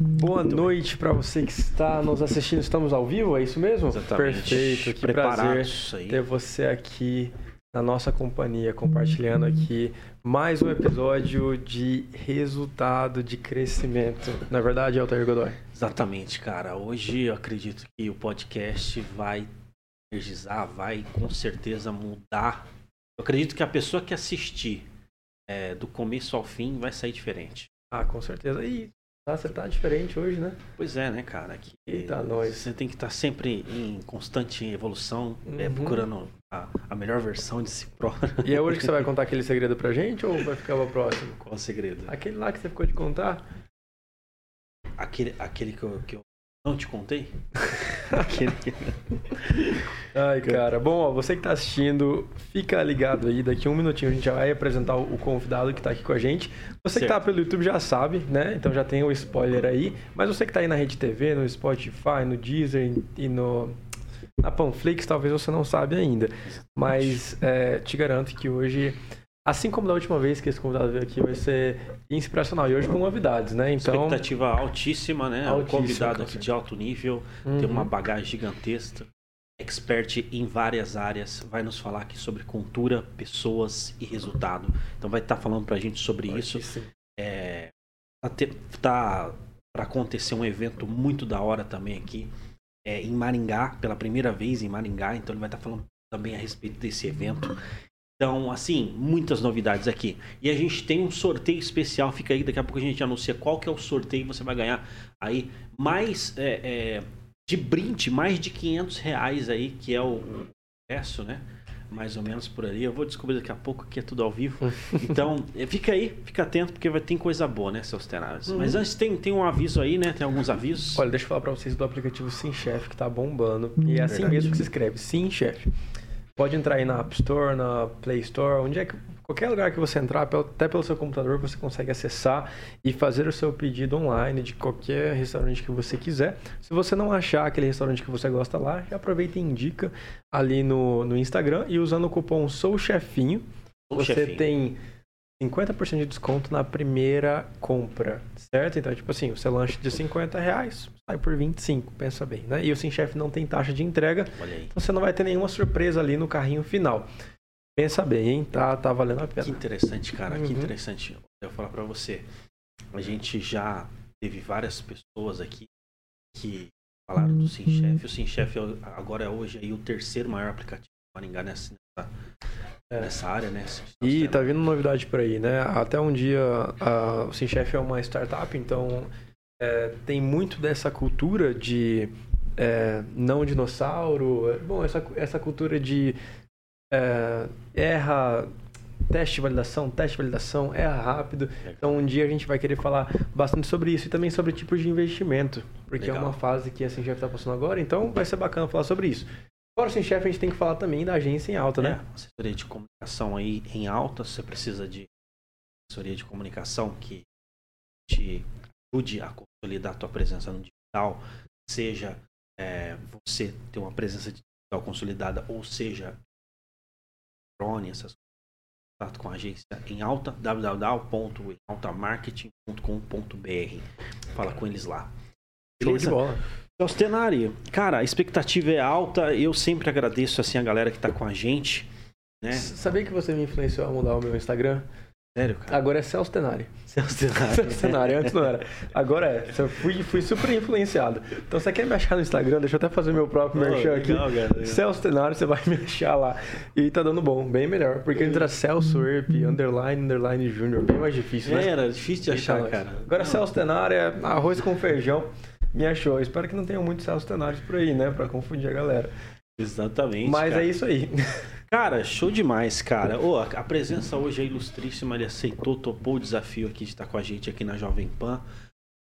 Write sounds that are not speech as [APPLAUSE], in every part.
Boa noite para você que está nos assistindo. Estamos ao vivo, é isso mesmo? Exatamente. Perfeito. Que prazer ter você aqui na nossa companhia, compartilhando aqui mais um episódio de resultado de crescimento. Na é verdade, Altair Godoy. Exatamente, cara. Hoje eu acredito que o podcast vai energizar, vai com certeza mudar. Eu acredito que a pessoa que assistir é, do começo ao fim vai sair diferente. Ah, com certeza. E ah, você tá diferente hoje, né? Pois é, né, cara? Que Eita, nós. Você tem que estar tá sempre em constante evolução, é, uhum. é, procurando a, a, melhor versão de si próprio. E é hoje que você vai [LAUGHS] contar aquele segredo pra gente ou vai ficar o próximo? Qual segredo? Aquele lá que você ficou de contar? Aquele, aquele que eu, que eu não te contei? [LAUGHS] Ai, cara. Bom, ó, você que está assistindo, fica ligado aí. Daqui um minutinho a gente já vai apresentar o convidado que está aqui com a gente. Você certo. que está pelo YouTube já sabe, né? Então já tem o spoiler aí. Mas você que está aí na Rede TV, no Spotify, no Deezer e no na Panflix, talvez você não sabe ainda. Mas é, te garanto que hoje Assim como da última vez que esse convidado veio aqui, vai ser inspiracional. E hoje com novidades, né? Então... Expectativa altíssima, né? Altíssima, um convidado aqui de alto nível, uhum. tem uma bagagem gigantesca, expert em várias áreas, vai nos falar aqui sobre cultura, pessoas e resultado. Então vai estar tá falando pra gente sobre isso. É, tá, tá para acontecer um evento muito da hora também aqui, é, em Maringá, pela primeira vez em Maringá, então ele vai estar tá falando também a respeito desse evento. Então, assim, muitas novidades aqui. E a gente tem um sorteio especial, fica aí, daqui a pouco a gente anuncia qual que é o sorteio, você vai ganhar aí mais é, é, de brinde, mais de 500 reais aí, que é o preço, né? Mais ou menos por ali. Eu vou descobrir daqui a pouco que é tudo ao vivo. [LAUGHS] Então, é, fica aí, fica atento, porque vai ter coisa boa, né, seus tenários. Uhum. Mas antes tem, tem um aviso aí, né? Tem alguns avisos. Olha, deixa eu falar pra vocês do aplicativo Sim Chef, que tá bombando. E é assim Verdade. mesmo que se escreve, Sim Chef. Pode entrar aí na App Store, na Play Store, onde é que qualquer lugar que você entrar, até pelo seu computador, você consegue acessar e fazer o seu pedido online de qualquer restaurante que você quiser. Se você não achar aquele restaurante que você gosta lá, já aproveita e indica ali no, no Instagram e usando o cupom SOUCHEFINHO, você chefinho. tem 50% de desconto na primeira compra, certo? Então, tipo assim, o seu lanche de 50 reais sai por 25, pensa bem, né? E o Sim Chef não tem taxa de entrega, então você não vai ter nenhuma surpresa ali no carrinho final. Pensa bem, hein? Tá, tá valendo a pena. Que interessante, cara, uhum. que interessante. Eu vou falar para você, a gente já teve várias pessoas aqui que falaram do Sim Chef. O Sim Chef agora é hoje aí o terceiro maior aplicativo Maringá nessa, é. nessa área, né? E tá vindo novidade por aí, né? Até um dia a, o SimChef é uma startup, então é, tem muito dessa cultura de é, não dinossauro. Bom, essa, essa cultura de é, erra, teste validação, teste validação, erra rápido. Então um dia a gente vai querer falar bastante sobre isso e também sobre tipos de investimento, porque Legal. é uma fase que a SimChef está passando agora, então vai ser bacana falar sobre isso. Agora, sim, chefe, a gente tem que falar também da agência em alta, né? É, assessoria de comunicação aí em alta, você precisa de assessoria de comunicação que te ajude a consolidar a tua presença no digital, seja é, você ter uma presença digital consolidada, ou seja, drone, essas contato com a agência em alta, www.altamarketing.com.br. Fala com eles lá. Beleza? Show de bola. Celstenari, cara, a expectativa é alta. Eu sempre agradeço assim a galera que tá com a gente. Né? Sabia que você me influenciou a mudar o meu Instagram? Sério, cara? Agora é Celso Tenari. Celso Tenari. Celso Tenari, antes não era. Agora é. Eu fui, fui super influenciado. Então, você quer me achar no Instagram? Deixa eu até fazer meu próprio oh, merchan aqui. Cara, Celso Tenari, você vai me achar lá. E tá dando bom, bem melhor. Porque entra Celso Erp, underline, underline júnior. Bem mais difícil, né? Era difícil de achar, então, cara. Agora, Celso Tenari é arroz com feijão me achou. Espero que não tenham muitos Celso Tenares por aí, né? Pra confundir a galera. Exatamente. Mas cara. é isso aí. [LAUGHS] Cara, show demais, cara. Oh, a presença hoje é ilustríssima. Ele aceitou, topou o desafio aqui de estar com a gente aqui na Jovem Pan.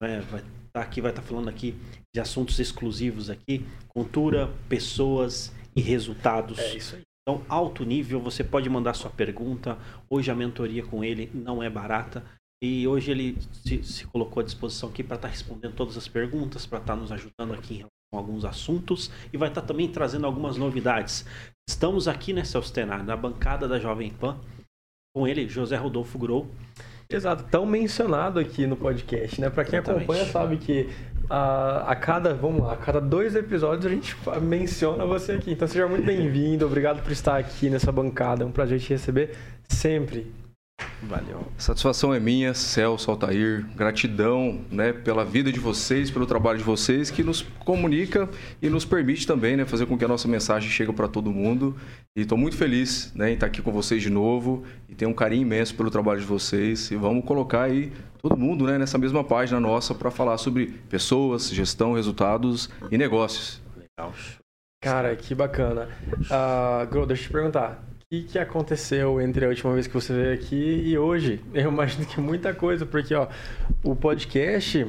É, vai estar tá aqui, vai estar tá falando aqui de assuntos exclusivos aqui, cultura, pessoas e resultados. É isso aí. Então, alto nível, você pode mandar sua pergunta. Hoje a mentoria com ele não é barata. E hoje ele se, se colocou à disposição aqui para estar tá respondendo todas as perguntas, para estar tá nos ajudando aqui em relação a alguns assuntos e vai estar tá também trazendo algumas novidades. Estamos aqui, né, Celso Tenar, na bancada da Jovem Pan, com ele, José Rodolfo Grou. Exato, tão mencionado aqui no podcast, né? Para quem Exatamente. acompanha sabe que a, a cada, vamos lá, a cada dois episódios a gente menciona você aqui. Então seja muito bem-vindo, obrigado por estar aqui nessa bancada. É um prazer te receber sempre. Valeu. Satisfação é minha, Celso, Altair. Gratidão né, pela vida de vocês, pelo trabalho de vocês, que nos comunica e nos permite também né, fazer com que a nossa mensagem chegue para todo mundo. E estou muito feliz né, em estar aqui com vocês de novo e tenho um carinho imenso pelo trabalho de vocês. E vamos colocar aí todo mundo né, nessa mesma página nossa para falar sobre pessoas, gestão, resultados e negócios. Legal. Cara, que bacana. Uh, Gro, deixa eu te perguntar que, que aconteceu entre a última vez que você veio aqui e hoje? [LAUGHS] Eu imagino que muita coisa, porque ó, o podcast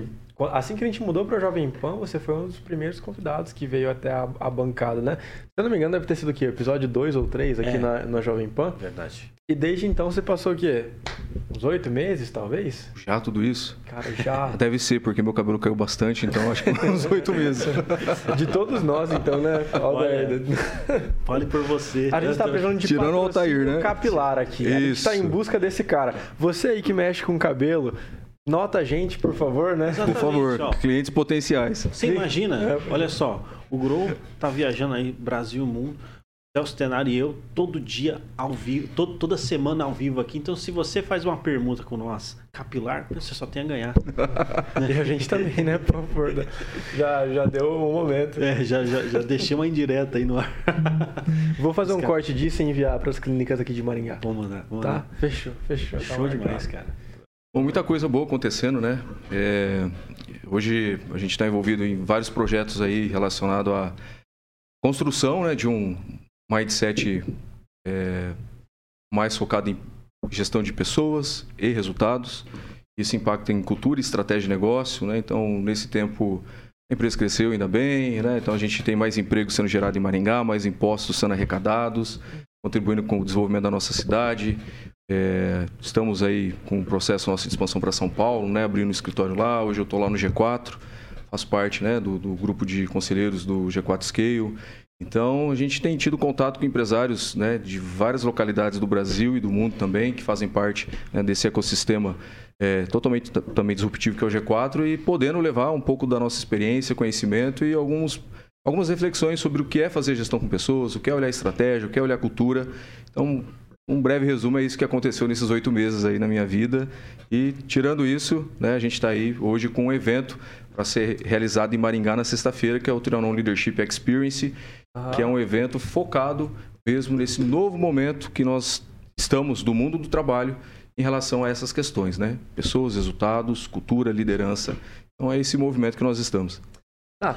Assim que a gente mudou para Jovem Pan, você foi um dos primeiros convidados que veio até a, a bancada, né? Se eu não me engano, deve ter sido o quê? Episódio 2 ou 3 aqui é. na, na Jovem Pan? Verdade. E desde então você passou o quê? Uns oito meses, talvez? Já tudo isso? Cara, já. [LAUGHS] Deve ser, porque meu cabelo caiu bastante, então acho que uns oito meses. De todos nós, então, né? Olha, Fale por você. A gente tá precisando de Tirando o Altair, né? capilar aqui. Isso. A gente tá em busca desse cara. Você aí que mexe com cabelo, Nota a gente, por favor, né? Exatamente, por favor, ó. clientes potenciais. Você imagina, é. olha só, o Grow tá viajando aí Brasil, mundo, Celso Tenari e eu, todo dia ao vivo, todo, toda semana ao vivo aqui. Então, se você faz uma permuta com nós, capilar, você só tem a ganhar. [LAUGHS] e a gente também, né? Por favor. Né? Já, já deu um momento. É, já, já, já deixei uma indireta aí no ar. [LAUGHS] Vou fazer um corte disso e enviar para as clínicas aqui de Maringá. Vamos mandar. Vamos tá? Mandar. Fechou, fechou. Show tá demais, cara. Bom, muita coisa boa acontecendo, né? É, hoje a gente está envolvido em vários projetos aí relacionados à construção né, de um mindset é, mais focado em gestão de pessoas e resultados. Isso impacta em cultura estratégia de negócio, né? Então, nesse tempo, a empresa cresceu ainda bem, né? Então, a gente tem mais emprego sendo gerado em Maringá, mais impostos sendo arrecadados, contribuindo com o desenvolvimento da nossa cidade. É, estamos aí com o processo nosso de expansão para São Paulo, né? Abrindo um escritório lá. Hoje eu estou lá no G4, faço parte né, do, do, grupo de conselheiros do G4 Scale. Então, a gente tem tido contato com empresários né, de várias localidades do Brasil e do mundo também, que fazem parte né, desse ecossistema é, totalmente também disruptivo que é o G4 e podendo levar um pouco da nossa experiência, conhecimento e alguns, algumas reflexões sobre o que é fazer gestão com pessoas, o que é olhar estratégia, o que é olhar cultura. Então, um breve resumo é isso que aconteceu nesses oito meses aí na minha vida. E tirando isso, né, a gente está aí hoje com um evento para ser realizado em Maringá na sexta-feira, que é o Trianon Leadership Experience, ah. que é um evento focado mesmo nesse novo momento que nós estamos do mundo do trabalho em relação a essas questões, né? Pessoas, resultados, cultura, liderança. Então é esse movimento que nós estamos. Ah,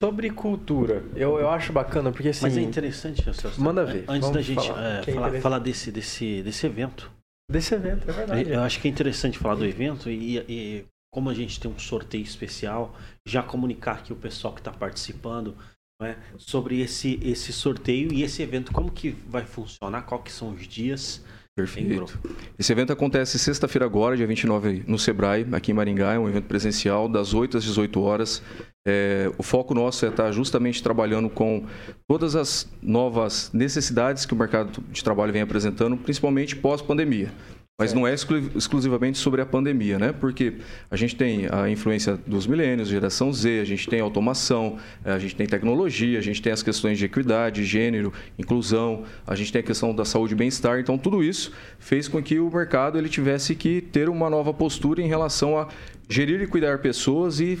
Sobre cultura, eu, eu acho bacana, porque assim. Mas é interessante, Celso. Manda ver. Antes da gente falar, é, é falar, falar, desse, desse, desse evento. Desse evento, é verdade. Eu acho que é interessante falar do evento e, e como a gente tem um sorteio especial, já comunicar aqui o pessoal que está participando né, sobre esse, esse sorteio e esse evento, como que vai funcionar, qual que são os dias. Perfeito. Esse evento acontece sexta-feira agora, dia 29, no Sebrae, aqui em Maringá. É um evento presencial, das 8 às 18 horas. É, o foco nosso é estar justamente trabalhando com todas as novas necessidades que o mercado de trabalho vem apresentando, principalmente pós-pandemia. Mas não é exclusivamente sobre a pandemia, né? Porque a gente tem a influência dos milênios, geração Z, a gente tem automação, eh, a gente tem tecnologia, a gente tem as questões de equidade, gênero, inclusão, a gente tem a questão da saúde e bem-estar. Então, tudo isso fez com que o mercado ele tivesse que ter uma nova postura em relação a gerir e cuidar pessoas e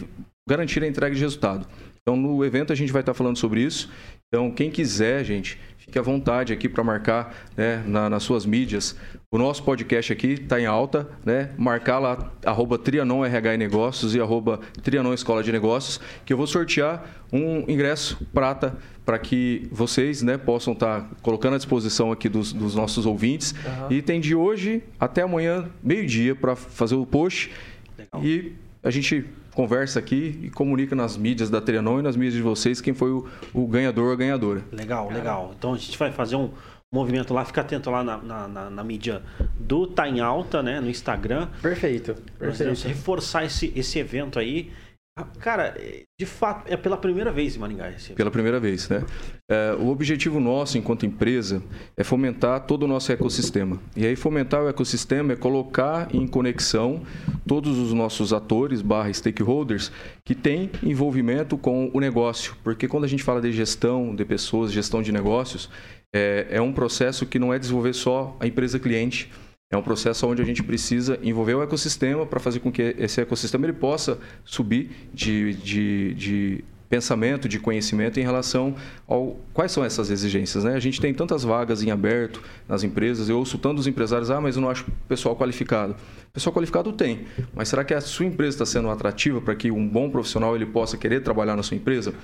garantir a entrega de resultado. Então, no evento a gente vai estar falando sobre isso. Então, quem quiser, gente, fique à vontade aqui para marcar né, na, nas suas mídias. O nosso podcast aqui está em alta, né? Marcar lá, arroba Trianon RH e Negócios e arroba Trianon Escola de Negócios, que eu vou sortear um ingresso prata para que vocês né, possam estar tá colocando à disposição aqui dos, dos nossos ouvintes. Uhum. E tem de hoje até amanhã, meio-dia, para fazer o post. Legal. E a gente conversa aqui e comunica nas mídias da Trianon e nas mídias de vocês quem foi o, o ganhador ou a ganhadora. Legal, legal. Então a gente vai fazer um movimento lá, fica atento lá na, na, na, na mídia do Tá em Alta, né? No Instagram. Perfeito. Perfeito. reforçar esse, esse evento aí. Ah, cara, de fato, é pela primeira vez em Maringá. Pela primeira vez, né? É, o objetivo nosso, enquanto empresa, é fomentar todo o nosso ecossistema. E aí, fomentar o ecossistema é colocar em conexão todos os nossos atores, barra stakeholders, que têm envolvimento com o negócio. Porque quando a gente fala de gestão de pessoas, gestão de negócios, é, é um processo que não é desenvolver só a empresa cliente, é um processo onde a gente precisa envolver o ecossistema para fazer com que esse ecossistema ele possa subir de, de, de pensamento, de conhecimento em relação ao quais são essas exigências. Né? A gente tem tantas vagas em aberto nas empresas, eu ouço tantos empresários, ah, mas eu não acho pessoal qualificado. Pessoal qualificado tem, mas será que a sua empresa está sendo atrativa para que um bom profissional ele possa querer trabalhar na sua empresa?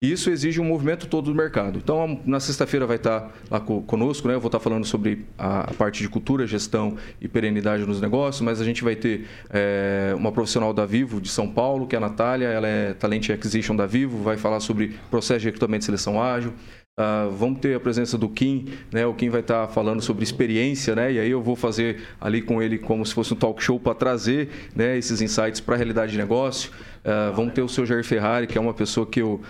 Isso exige um movimento todo do mercado. Então, na sexta-feira vai estar lá conosco, né? Eu vou estar falando sobre a, parte de cultura, gestão e perenidade nos negócios, mas a gente vai ter é, uma profissional da Vivo de São Paulo, que é a Natália, ela é Talent Acquisition da Vivo, vai falar sobre processo de recrutamento e seleção ágil. Uh, vamos ter a presença do Kim, né? O Kim vai estar falando sobre experiência, né? E aí eu vou fazer ali com ele como se fosse um talk show para trazer né, esses insights para a realidade de negócio. Uh, vamos ter o seu Jair Ferrari, que é uma pessoa que eu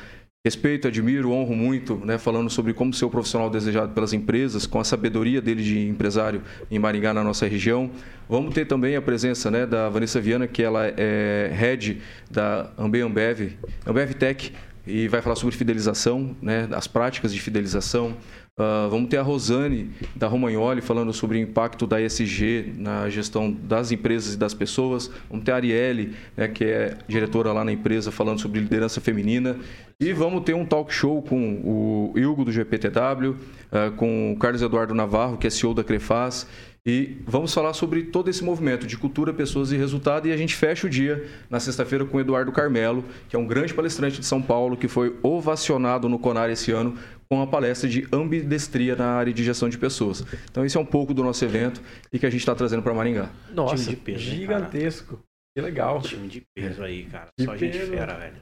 respeito, admiro, honro muito, né, falando sobre como ser o profissional desejado pelas empresas, com a sabedoria dele de empresário em Maringá, na nossa região. Vamos ter também a presença né, da Vanessa Viana, que ela é head da Ambe Ambev, Ambev Tech, e vai falar sobre fidelização, né, as práticas de fidelização. Uh, vamos ter a Rosane da Romagnoli falando sobre o impacto da ESG na gestão das empresas e das pessoas. Vamos ter a Arielle, né, que é diretora lá na empresa, falando sobre liderança feminina. E vamos ter um talk show com o Ilgo do GPTW, uh, ah, com o Carlos Eduardo Navarro, que é CEO da Crefaz. E vamos falar sobre todo esse movimento de cultura, pessoas e resultado. E a gente fecha o dia na sexta-feira com o Eduardo Carmelo, que é um grande palestrante de São Paulo, que foi ovacionado no Conar esse ano com a palestra de ambidestria na área de gestão de pessoas. Então, esse é um pouco do nosso evento e que a gente está trazendo para Maringá. Nossa, time de peso, gigantesco. Hein, que legal. Time de peso aí, cara. De Só peso. gente fera, velho.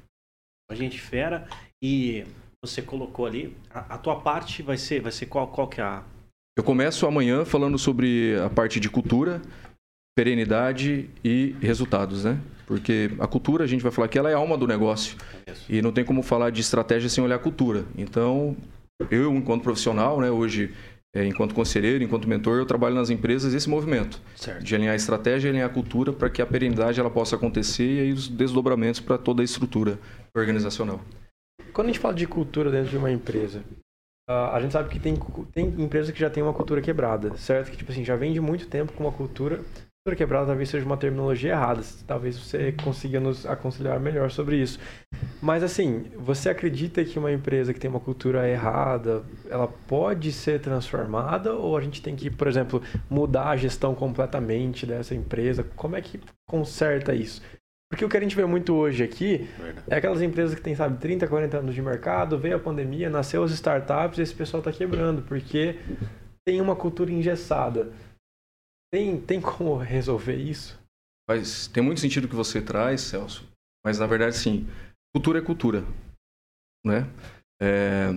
Só gente fera. E você colocou ali, a, a, tua parte vai ser, vai ser qual, qual que é a... Eu começo amanhã falando sobre a parte de cultura, perenidade e resultados, né? Porque a cultura, a gente vai falar que ela é a alma do negócio. E não tem como falar de estratégia sem olhar a cultura. Então, eu, enquanto profissional, né, hoje, é, enquanto conselheiro, enquanto mentor, eu trabalho nas empresas esse movimento certo. de alinhar a estratégia e alinhar a cultura para que a perenidade ela possa acontecer e aí os desdobramentos para toda a estrutura organizacional. Quando a gente fala de cultura dentro de uma empresa, a gente sabe que tem, tem empresas que já tem uma cultura quebrada, certo? Que tipo assim, já vem de muito tempo com uma cultura cultura quebrada talvez seja uma terminologia errada. Talvez você consiga nos aconselhar melhor sobre isso. Mas assim, você acredita que uma empresa que tem uma cultura errada, ela pode ser transformada ou a gente tem que, por exemplo, mudar a gestão completamente dessa empresa? Como é que conserta isso? Porque o que a gente vê muito hoje aqui Verdade. é aquelas empresas que têm, sabe, 30, 40 anos de mercado, veio a pandemia, nasceu as startups e esse pessoal está quebrando, porque tem uma cultura engessada. Tem, tem como [LAUGHS] resolver isso? Mas tem muito sentido que você traz, Celso. Mas na verdade, sim. Cultura é cultura, né? É,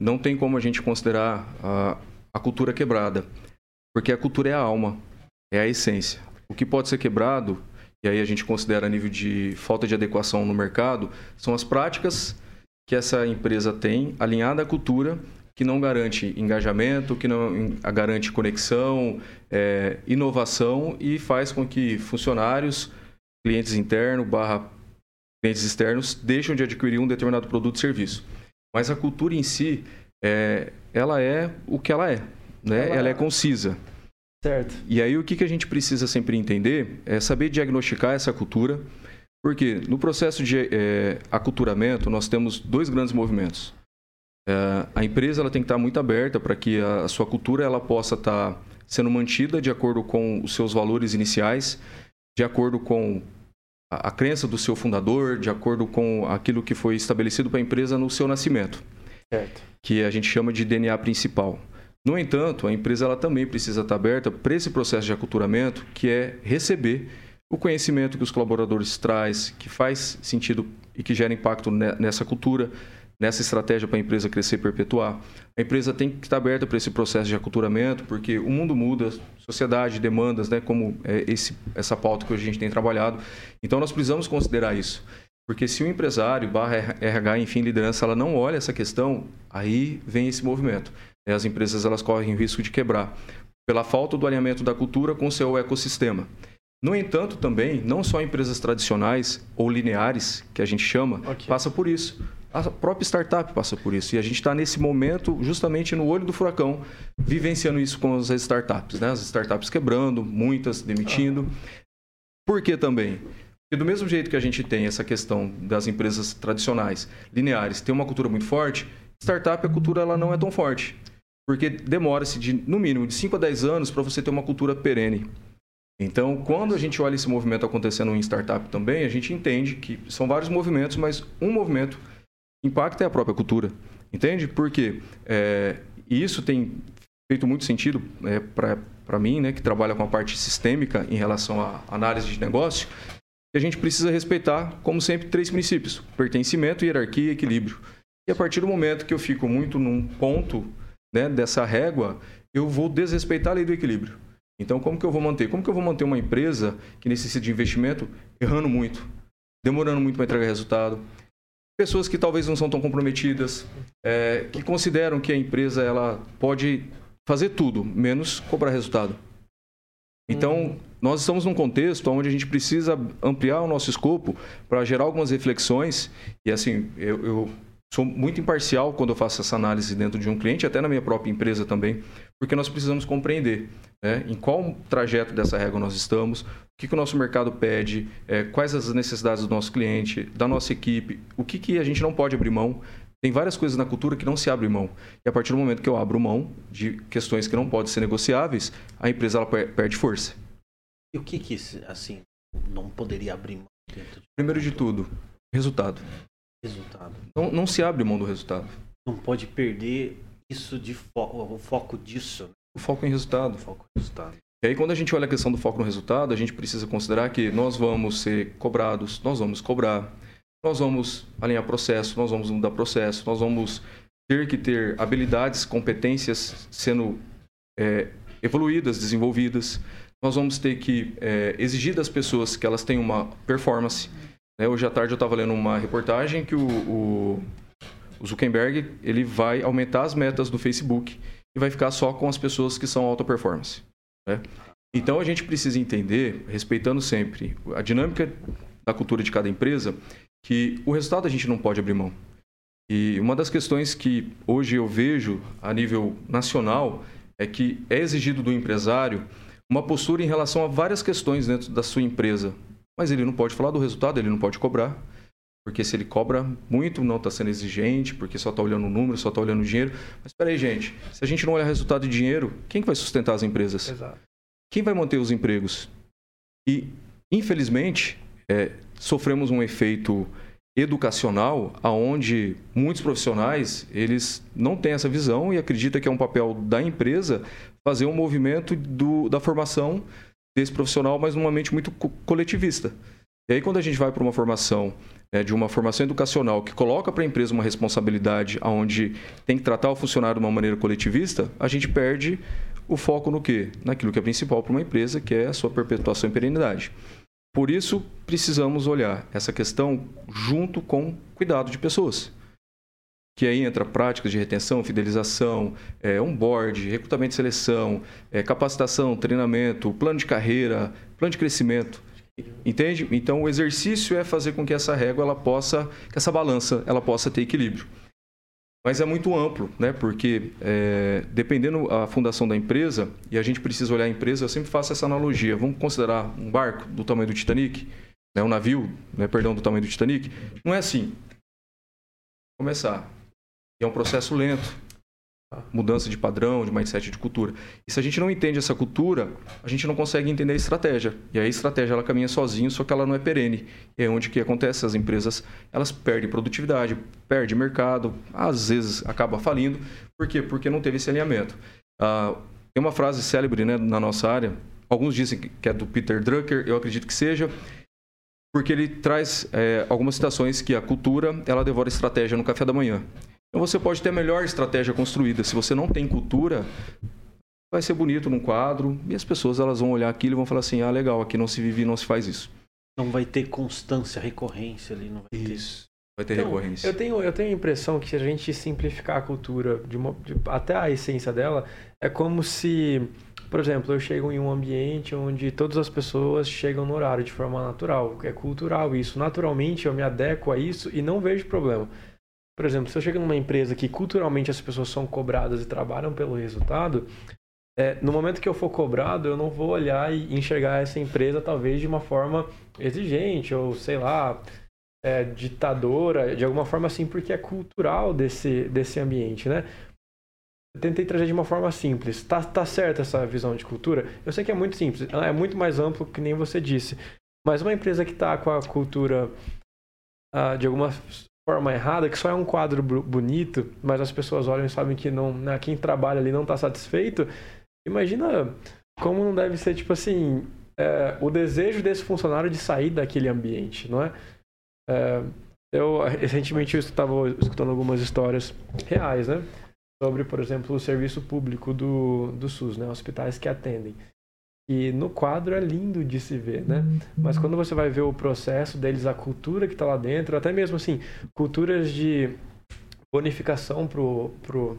não tem como a gente considerar a, a cultura quebrada, porque a cultura é a alma, é a essência. O que pode ser quebrado, e aí a gente considera a nível de falta de adequação no mercado, são as práticas que essa empresa tem alinhada à cultura que não garante engajamento, que não garante conexão, é, inovação e faz com que funcionários, clientes internos, barra clientes externos, deixam de adquirir um determinado produto ou serviço. Mas a cultura em si, é, ela é o que ela é, né? Ela, ela é concisa. Certo. E aí o que, que a gente precisa sempre entender é saber diagnosticar essa cultura, porque no processo de é, aculturamento nós temos dois grandes movimentos. É, a empresa ela tem que estar muito aberta para que a, a, sua cultura ela possa estar sendo mantida de acordo com os seus valores iniciais, de acordo com a, a crença do seu fundador, de acordo com aquilo que foi estabelecido para a empresa no seu nascimento, certo. que a gente chama de DNA principal. No entanto, a empresa ela também precisa estar aberta para esse processo de aculturamento, que é receber o conhecimento que os colaboradores traz, que faz sentido e que gera impacto nessa cultura, nessa estratégia para a empresa crescer e perpetuar. A empresa tem que estar aberta para esse processo de aculturamento, porque o mundo muda, sociedade, demandas, né, como é esse, essa pauta que a gente tem trabalhado. Então, nós precisamos considerar isso. Porque se o empresário, barra RH, enfim, liderança, ela não olha essa questão, aí vem esse movimento. As empresas elas correm o risco de quebrar pela falta do alinhamento da cultura com o seu ecossistema. No entanto, também, não só empresas tradicionais ou lineares, que a gente chama, okay. passa por isso. A própria startup passa por isso. E a gente está nesse momento, justamente no olho do furacão, vivenciando isso com as startups. Né? As startups quebrando, muitas demitindo. Por que também? Porque do mesmo jeito que a gente tem essa questão das empresas tradicionais, lineares, tem uma cultura muito forte, startup, a cultura ela não é tão forte. Porque demora-se, de, no mínimo, de 5 a 10 anos para você ter uma cultura perene. Então, quando a gente olha esse movimento acontecendo em startup também, a gente entende que são vários movimentos, mas um movimento impacta é a própria cultura. Entende? Porque é, isso tem feito muito sentido é, para mim, né, que trabalha com a parte sistêmica em relação à análise de negócio, que a gente precisa respeitar, como sempre, três princípios: pertencimento, hierarquia e equilíbrio. E a partir do momento que eu fico muito num ponto né, dessa régua, eu vou desrespeitar a lei do equilíbrio. Então, como que eu vou manter? Como que eu vou manter uma empresa que necessita de investimento errando muito, demorando muito para entregar resultado? Pessoas que talvez não são tão comprometidas, é, que consideram que a empresa ela pode fazer tudo, menos cobrar resultado. Então, nós estamos num contexto onde a gente precisa ampliar o nosso escopo para gerar algumas reflexões. E assim, eu, eu sou muito imparcial quando eu faço essa análise dentro de um cliente, até na minha própria empresa também, porque nós precisamos compreender né, em qual trajeto dessa régua nós estamos, o que, que o nosso mercado pede, é, quais as necessidades do nosso cliente, da nossa equipe, o que, que a gente não pode abrir mão. Tem várias coisas na cultura que não se abre mão. E a partir do momento que eu abro mão de questões que não podem ser negociáveis, a empresa ela perde força. E o que que, assim, não poderia abrir mão dentro de... Primeiro de tudo, resultado. Resultado. Não, não se abre mão do resultado. Não pode perder isso de o foco disso. O foco em resultado. O foco em resultado. E aí, quando a gente olha a questão do foco no resultado, a gente precisa considerar que nós vamos ser cobrados, nós vamos cobrar, nós vamos alinhar processo, nós vamos mudar processo, nós vamos ter que ter habilidades, competências sendo é, evoluídas, desenvolvidas. Nós vamos ter que é, exigir das pessoas que elas tenham uma performance. Né? Hoje à tarde eu estava lendo uma reportagem que o, o, o, Zuckerberg ele vai aumentar as metas do Facebook e vai ficar só com as pessoas que são alta performance. Né? Então a gente precisa entender, respeitando sempre a dinâmica da cultura de cada empresa, que o resultado a gente não pode abrir mão. E uma das questões que hoje eu vejo a nível nacional é que é exigido do empresário uma postura em relação a várias questões dentro da sua empresa, mas ele não pode falar do resultado, ele não pode cobrar. Porque se ele cobra muito, não está sendo exigente, porque só está olhando o número, só está olhando o dinheiro. Mas espera aí, gente. Se a gente não olhar resultado de dinheiro, quem que vai sustentar as empresas? Exato. Quem vai manter os empregos? E, infelizmente, é, sofremos um efeito educacional aonde muitos profissionais eles não têm essa visão e acreditam que é um papel da empresa fazer um movimento do, da formação desse profissional, mas numa mente muito coletivista. E aí, quando a gente vai para uma formação, né, de uma formação educacional que coloca para a empresa uma responsabilidade onde tem que tratar o funcionário de uma maneira coletivista, a gente perde o foco no quê? Naquilo que é principal para uma empresa, que é a sua perpetuação e perenidade. Por isso, precisamos olhar essa questão junto com cuidado de pessoas que aí entra práticas de retenção, fidelização, é, onboard, recrutamento e seleção, é, capacitação, treinamento, plano de carreira, plano de crescimento. Entende? Então o exercício é fazer com que essa régua ela possa, que essa balança ela possa ter equilíbrio. Mas é muito amplo, né? Porque é, dependendo a fundação da empresa e a gente precisa olhar a empresa, eu sempre faço essa analogia. Vamos considerar um barco do tamanho do Titanic, né? um navio, né? perdão, do tamanho do Titanic. Não é assim. Começar e é um processo lento. Mudança de padrão, de mindset, de cultura. E se a gente não entende essa cultura, a gente não consegue entender a estratégia. E a estratégia ela caminha sozinha, só que ela não é perene. E é onde que acontece, as empresas elas perdem produtividade, perdem mercado, às vezes acaba falindo. Por quê? Porque não teve esse alinhamento. Ah, tem uma frase célebre né, na nossa área, alguns dizem que é do Peter Drucker, eu acredito que seja, porque ele traz é, algumas citações que a cultura ela devora estratégia no café da manhã. Então você pode ter a melhor estratégia construída. Se você não tem cultura, vai ser bonito num quadro e as pessoas elas vão olhar aquilo e vão falar assim: ah, legal, aqui não se vive, não se faz isso. Não vai ter constância, recorrência ali, não vai Isso. Ter. Vai ter então, recorrência. Eu tenho, eu tenho a impressão que se a gente simplificar a cultura de uma, de, até a essência dela, é como se, por exemplo, eu chego em um ambiente onde todas as pessoas chegam no horário de forma natural. É cultural isso. Naturalmente eu me adequo a isso e não vejo problema. Por exemplo, se eu chego numa empresa que culturalmente as pessoas são cobradas e trabalham pelo resultado, é, no momento que eu for cobrado, eu não vou olhar e enxergar essa empresa talvez de uma forma exigente ou sei lá é, ditadora de alguma forma assim porque é cultural desse desse ambiente, né? Eu tentei trazer de uma forma simples. Tá, tá certa essa visão de cultura? Eu sei que é muito simples, é muito mais amplo que nem você disse. Mas uma empresa que está com a cultura uh, de alguma forma errada, que só é um quadro bonito, mas as pessoas olham e sabem que não, né, quem trabalha ali não está satisfeito, Imagina como não deve ser, tipo assim, é, o desejo desse funcionário de sair daquele ambiente, não é? é eu, recentemente, eu estava escutando algumas histórias reais, né? Sobre, por exemplo, o serviço público do, do SUS, né? Hospitais que atendem. E no quadro é lindo de se ver, né? Mas quando você vai ver o processo deles, a cultura que está lá dentro, até mesmo assim, culturas de bonificação pro, pro,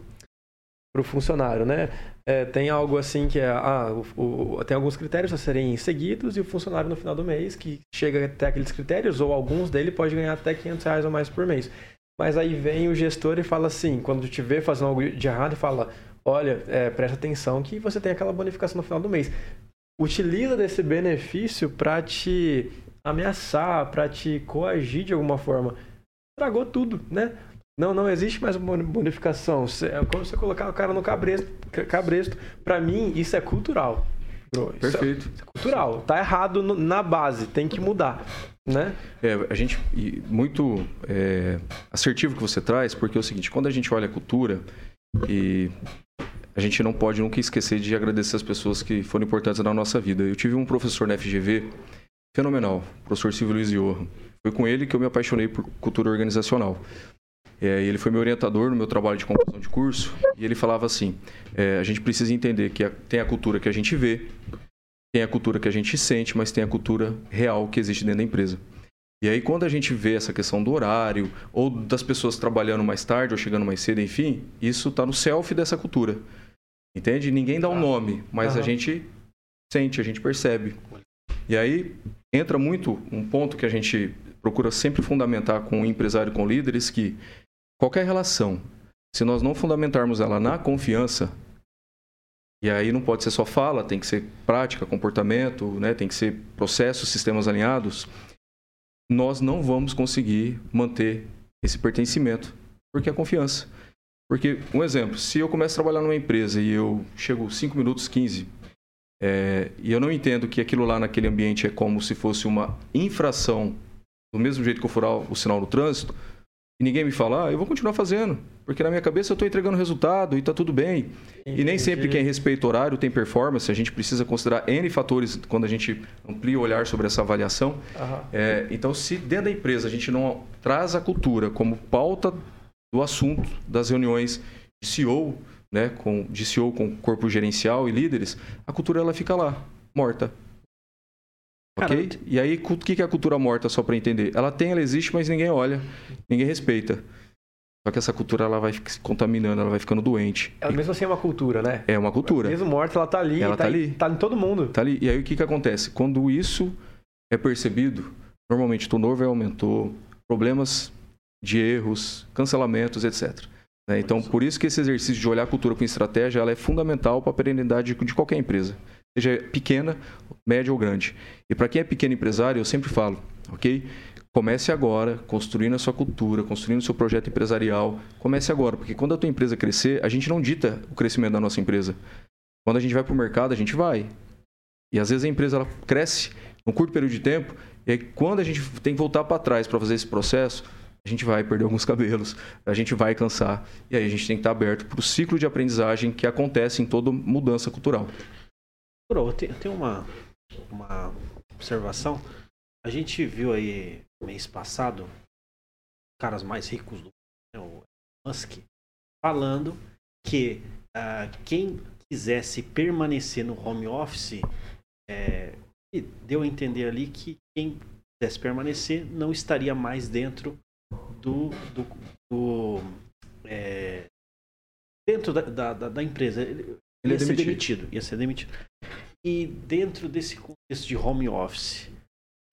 pro funcionário, né? é, tem algo assim que é. Ah, o, o, tem alguns critérios a serem seguidos e o funcionário no final do mês, que chega até aqueles critérios, ou alguns dele, pode ganhar até 500 reais ou mais por mês. Mas aí vem o gestor e fala assim, quando te vê fazendo algo de errado, fala: olha, é, presta atenção que você tem aquela bonificação no final do mês. Utiliza desse benefício para te ameaçar, para te coagir de alguma forma. Tragou tudo, né? Não, não existe mais bonificação. É como você colocar o cara no cabresto. cabresto. Para mim, isso é cultural. Bro, Perfeito. Isso é cultural. Tá errado no, na base, tem que mudar. Né? É, a gente. Muito é, assertivo que você traz, porque é o seguinte: quando a gente olha a cultura, e a gente não pode nunca esquecer de agradecer as pessoas que foram importantes na nossa vida. Eu tive um professor na FGV fenomenal, o professor Silvio Luiz Iorro. Foi com ele que eu me apaixonei por cultura organizacional. É, ele foi meu orientador no meu trabalho de conclusão de curso e ele falava assim: é, a gente precisa entender que tem a cultura que a gente vê, tem a cultura que a gente sente, mas tem a cultura real que existe dentro da empresa. E aí, quando a gente vê essa questão do horário, ou das pessoas trabalhando mais tarde ou chegando mais cedo, enfim, isso está no self dessa cultura. Entende? Ninguém dá um nome, mas uhum. a gente sente, a gente percebe. E aí entra muito um ponto que a gente procura sempre fundamentar com o empresário, com líderes, que Qualquer relação, se nós não fundamentarmos ela na confiança, e aí não pode ser só fala, tem que ser prática, comportamento, né? tem que ser processos, sistemas alinhados, nós não vamos conseguir manter esse pertencimento, porque é confiança. Porque, um exemplo, se eu começo a trabalhar numa empresa e eu chego 5 minutos, 15, é, e eu não entendo que aquilo lá naquele ambiente é como se fosse uma infração, do mesmo jeito que eu furar o sinal no trânsito, e ninguém me falar, ah, eu vou continuar fazendo. Porque na minha cabeça eu estou entregando resultado e está tudo bem. Entendi. E nem sempre quem respeita o horário tem performance. A gente precisa considerar N fatores quando a gente amplia o olhar sobre essa avaliação. Uhum. É, então, se dentro da empresa a gente não traz a cultura como pauta do assunto das reuniões de CEO, né, com, de CEO com corpo gerencial e líderes, a cultura ela fica lá, morta. Ok? E aí, o que é a cultura morta, só para entender? Ela tem, ela existe, mas ninguém olha, ninguém respeita. Só que essa cultura ela vai se contaminando, ela vai ficando doente. Ela mesmo assim é uma cultura, né? É uma cultura. Mesmo morta, ela tá ali. Ela tá, tá ali. Tá em todo mundo. Tá ali. E aí o que que acontece? Quando isso é percebido, normalmente o turnover aumentou, problemas de erros, cancelamentos, etc. Né? Então, por isso que esse exercício de olhar a cultura com estratégia ela é fundamental para a perenidade de qualquer empresa seja pequena, média ou grande. E para quem é pequeno empresário, eu sempre falo, ok? Comece agora, construindo a sua cultura, construindo o seu projeto empresarial. Comece agora, porque quando a tua empresa crescer, a gente não dita o crescimento da nossa empresa. Quando a gente vai para o mercado, a gente vai. E às vezes a empresa ela cresce num curto período de tempo, e aí, quando a gente tem que voltar para trás para fazer esse processo, a gente vai perder alguns cabelos, a gente vai cansar, e aí a gente tem que estar aberto para o ciclo de aprendizagem que acontece em toda mudança cultural. Tem, tem uma, uma observação. A gente viu aí mês passado caras mais ricos do mundo, né, o Musk, falando que uh, quem quisesse permanecer no home office, é, deu a entender ali que quem quisesse permanecer, não estaria mais dentro do, do, do é, dentro da, da, da, empresa. Ele, ele ia ser demitido. demitido. Ia ser demitido. E dentro desse contexto de home office,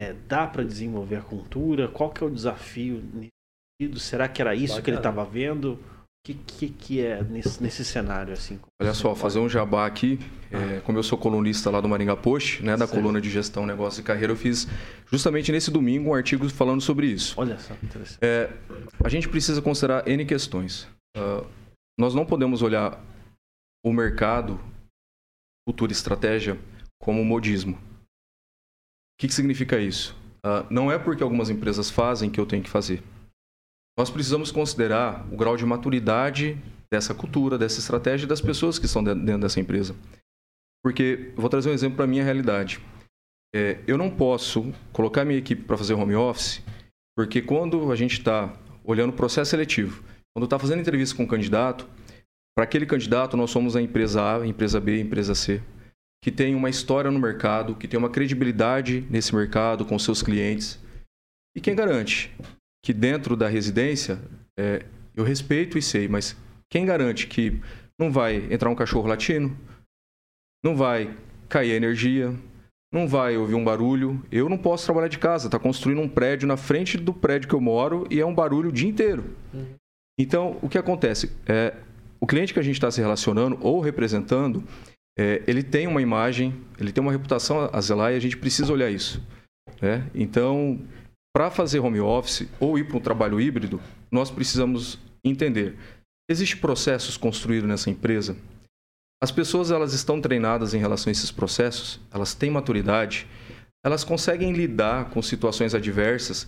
é, dá para desenvolver a cultura? Qual que é o desafio nesse sentido? Será que era isso Bacana. que ele estava vendo? O que, que, que, é nesse, nesse cenário assim? Olha só, fazer um jabá aqui. É, como eu sou colunista lá do Maringá Post, né, da certo. coluna de gestão, negócio e carreira, eu fiz justamente nesse domingo um artigo falando sobre isso. Olha só, interessante. É, a gente precisa considerar N questões. Uh, nós não podemos olhar o mercado, cultura e estratégia como modismo. O que, que significa isso? Uh, não é porque algumas empresas fazem que eu tenho que fazer. Nós precisamos considerar o grau de maturidade dessa cultura, dessa estratégia das pessoas que estão dentro dessa empresa. Porque, vou trazer um exemplo para a minha realidade. É, eu não posso colocar minha equipe para fazer home office, porque quando a gente está olhando o processo seletivo, quando está fazendo entrevista com um candidato, para aquele candidato nós somos a empresa A, a empresa B, a empresa C, que tem uma história no mercado, que tem uma credibilidade nesse mercado com seus clientes. E quem garante que dentro da residência, é, eu respeito e sei, mas quem garante que não vai entrar um cachorro latino, não vai cair a energia, não vai ouvir um barulho. Eu não posso trabalhar de casa, está construindo um prédio na frente do prédio que eu moro e é um barulho o dia inteiro. Uhum. Então, o que acontece? É, o cliente que a gente está se relacionando ou representando, é, ele tem uma imagem, ele tem uma reputação a zelar e a gente precisa olhar isso. Né? Então, para fazer home office ou ir para um trabalho híbrido, nós precisamos entender: existem processos construídos nessa empresa? As pessoas elas estão treinadas em relação a esses processos? Elas têm maturidade? Elas conseguem lidar com situações adversas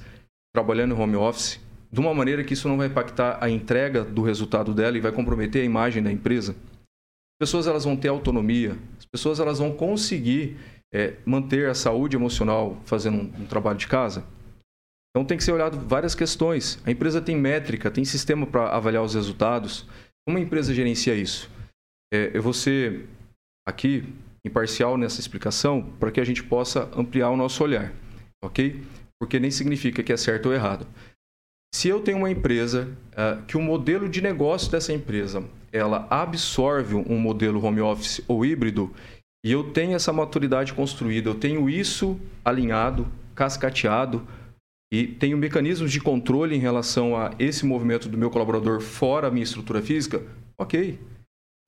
trabalhando em home office de uma maneira que isso não vai impactar a entrega do resultado dela e vai comprometer a imagem da empresa? As pessoas elas vão ter autonomia, as pessoas elas vão conseguir é, manter a saúde emocional fazendo um, um trabalho de casa? Então tem que ser olhado várias questões. A empresa tem métrica, tem sistema para avaliar os resultados. Como a empresa gerencia isso? É, eu vou ser aqui imparcial nessa explicação para que a gente possa ampliar o nosso olhar, ok? Porque nem significa que é certo ou errado. Se eu tenho uma empresa uh, que o modelo de negócio dessa empresa ela absorve um modelo home office ou híbrido e eu tenho essa maturidade construída, eu tenho isso alinhado, cascateado, e tenho mecanismos de controle em relação a esse movimento do meu colaborador fora a minha estrutura física, ok.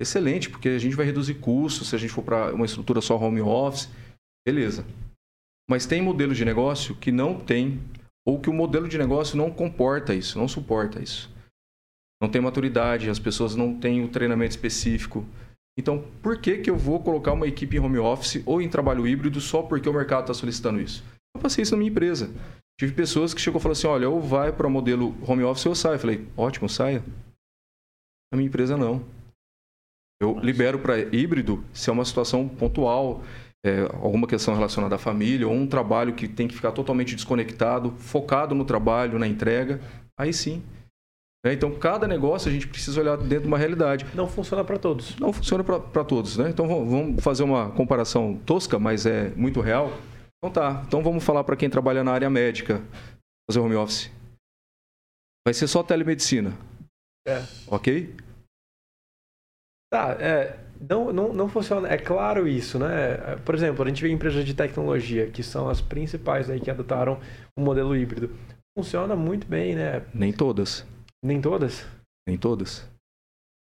Excelente, porque a gente vai reduzir custos se a gente for para uma estrutura só home office, beleza. Mas tem modelos de negócio que não tem, ou que o modelo de negócio não comporta isso, não suporta isso. Não tem maturidade, as pessoas não têm o treinamento específico. Então, por que, que eu vou colocar uma equipe em home office ou em trabalho híbrido só porque o mercado está solicitando isso? Eu passei isso na minha empresa. Tive pessoas que chegou e falou assim: olha, ou vai para o modelo home office ou sai. Eu falei: ótimo, saia. Na minha empresa, não. Eu libero para híbrido se é uma situação pontual, é, alguma questão relacionada à família, ou um trabalho que tem que ficar totalmente desconectado, focado no trabalho, na entrega. Aí sim. É, então, cada negócio a gente precisa olhar dentro de uma realidade. Não funciona para todos. Não funciona para todos, né? Então, vamos fazer uma comparação tosca, mas é muito real. Então tá, então vamos falar para quem trabalha na área médica, fazer home office. Vai ser só telemedicina. É. Ok? Tá, é, não, não, não funciona. É claro isso, né? Por exemplo, a gente vê empresas de tecnologia, que são as principais aí que adotaram o modelo híbrido. Funciona muito bem, né? Nem todas. Nem todas? Nem todas.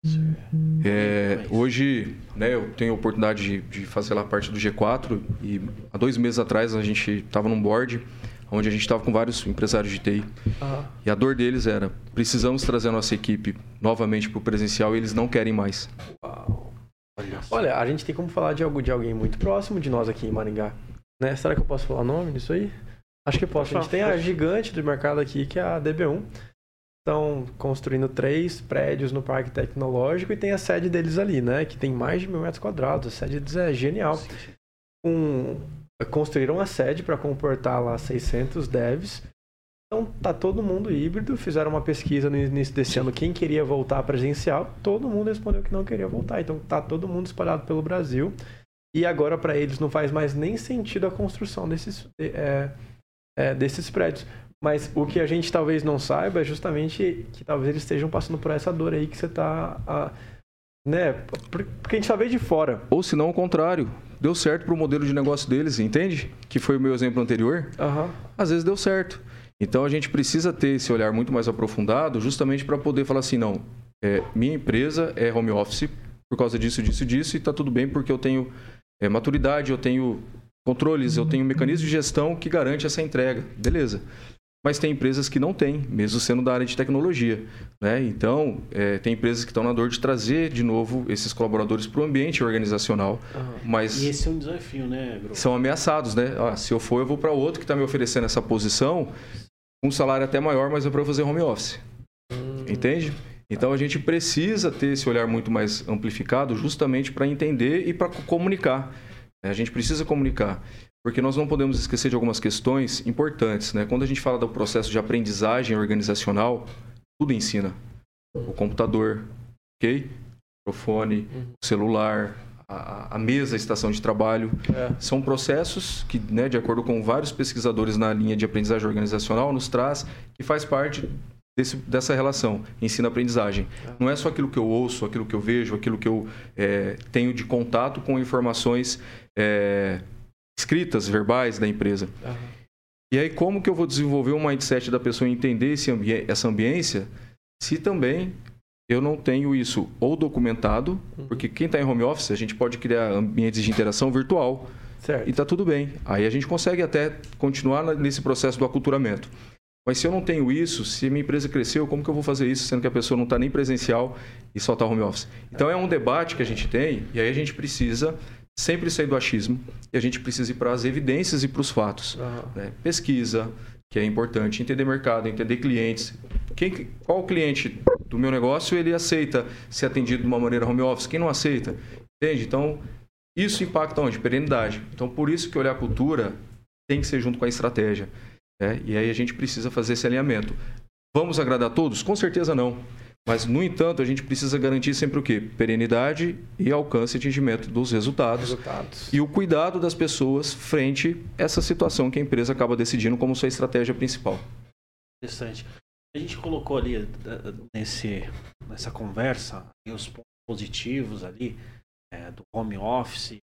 Uhum. É, hoje, né, eu tenho a oportunidade de, de, fazer lá parte do G4 e há dois meses atrás a gente estava num board onde a gente estava com vários empresários de TI uhum. e a dor deles era precisamos trazer a nossa equipe novamente para o presencial e eles não querem mais. Uau. Olha, Olha, a gente tem como falar de, algo, de alguém muito próximo de nós aqui em Maringá. Né? Será que eu posso falar o nome disso aí? Acho que posso. A gente tem a gigante do mercado aqui, que é a DB1 estão construindo três prédios no Parque Tecnológico e tem a sede deles ali, né? Que tem mais de mil metros quadrados. A sede deles é genial. Um, construíram a sede para comportar lá 600 devs. Então tá todo mundo híbrido. Fizeram uma pesquisa no início desse ano quem queria voltar presencial. Todo mundo respondeu que não queria voltar. Então tá todo mundo espalhado pelo Brasil. E agora para eles não faz mais nem sentido a construção desses, é, é, desses prédios. Mas o que a gente talvez não saiba é justamente que talvez eles estejam passando por essa dor aí que você está. Né? Porque a gente só vê de fora. Ou se não, o contrário. Deu certo para o modelo de negócio deles, entende? Que foi o meu exemplo anterior. Uhum. Às vezes deu certo. Então a gente precisa ter esse olhar muito mais aprofundado, justamente para poder falar assim: não, é, minha empresa é home office por causa disso, disso, disso, e está tudo bem porque eu tenho é, maturidade, eu tenho controles, eu tenho mecanismo de gestão que garante essa entrega. Beleza. Mas tem empresas que não têm, mesmo sendo da área de tecnologia. Né? Então, é, tem empresas que estão na dor de trazer de novo esses colaboradores para o ambiente organizacional. Uhum. Mas e esse é um desafio, né, Bro? São ameaçados, né? Ah, se eu for, eu vou para outro que está me oferecendo essa posição, um salário até maior, mas é para fazer home office. Uhum. Entende? Então a gente precisa ter esse olhar muito mais amplificado justamente para entender e para comunicar. A gente precisa comunicar, porque nós não podemos esquecer de algumas questões importantes. Né? Quando a gente fala do processo de aprendizagem organizacional, tudo ensina. O computador, ok? O microfone, uhum. o celular, a, a, mesa, a estação de trabalho. É. São processos que, né, de acordo com vários pesquisadores na linha de aprendizagem organizacional, nos traz que faz parte desse, dessa relação ensino-aprendizagem. É. Não é só aquilo que eu ouço, aquilo que eu vejo, aquilo que eu é, tenho de contato com informações é, escritas, verbais da empresa. Uhum. E aí, como que eu vou desenvolver um mindset da pessoa entender esse ambi essa ambiência se também eu não tenho isso ou documentado, uhum. porque quem está em home office, a gente pode criar ambientes de interação virtual. Certo. E está tudo bem. Aí a gente consegue até continuar nesse processo do aculturamento. Mas se eu não tenho isso, se minha empresa cresceu, como que eu vou fazer isso, sendo que a pessoa não está nem presencial e só está home office? Então é um debate que a gente tem e aí a gente precisa sempre sair do achismo e a gente precisa ir para as evidências e para os fatos. Uhum. Né? Pesquisa, que é importante, entender mercado, entender clientes. Quem, qual cliente do meu negócio ele aceita ser atendido de uma maneira home office? Quem não aceita? Entende? Então, isso impacta onde? Perenidade. Então, por isso que olhar a cultura tem que ser junto com a estratégia. Né? E aí a gente precisa fazer esse alinhamento. Vamos agradar todos? Com certeza não. Mas, no entanto, a gente precisa garantir sempre o quê? Perenidade e alcance e atingimento dos resultados, resultados. E o cuidado das pessoas frente a essa situação que a empresa acaba decidindo como sua estratégia principal. Interessante. A gente colocou ali eh, nesse, nessa conversa os pontos positivos ali é, do home office,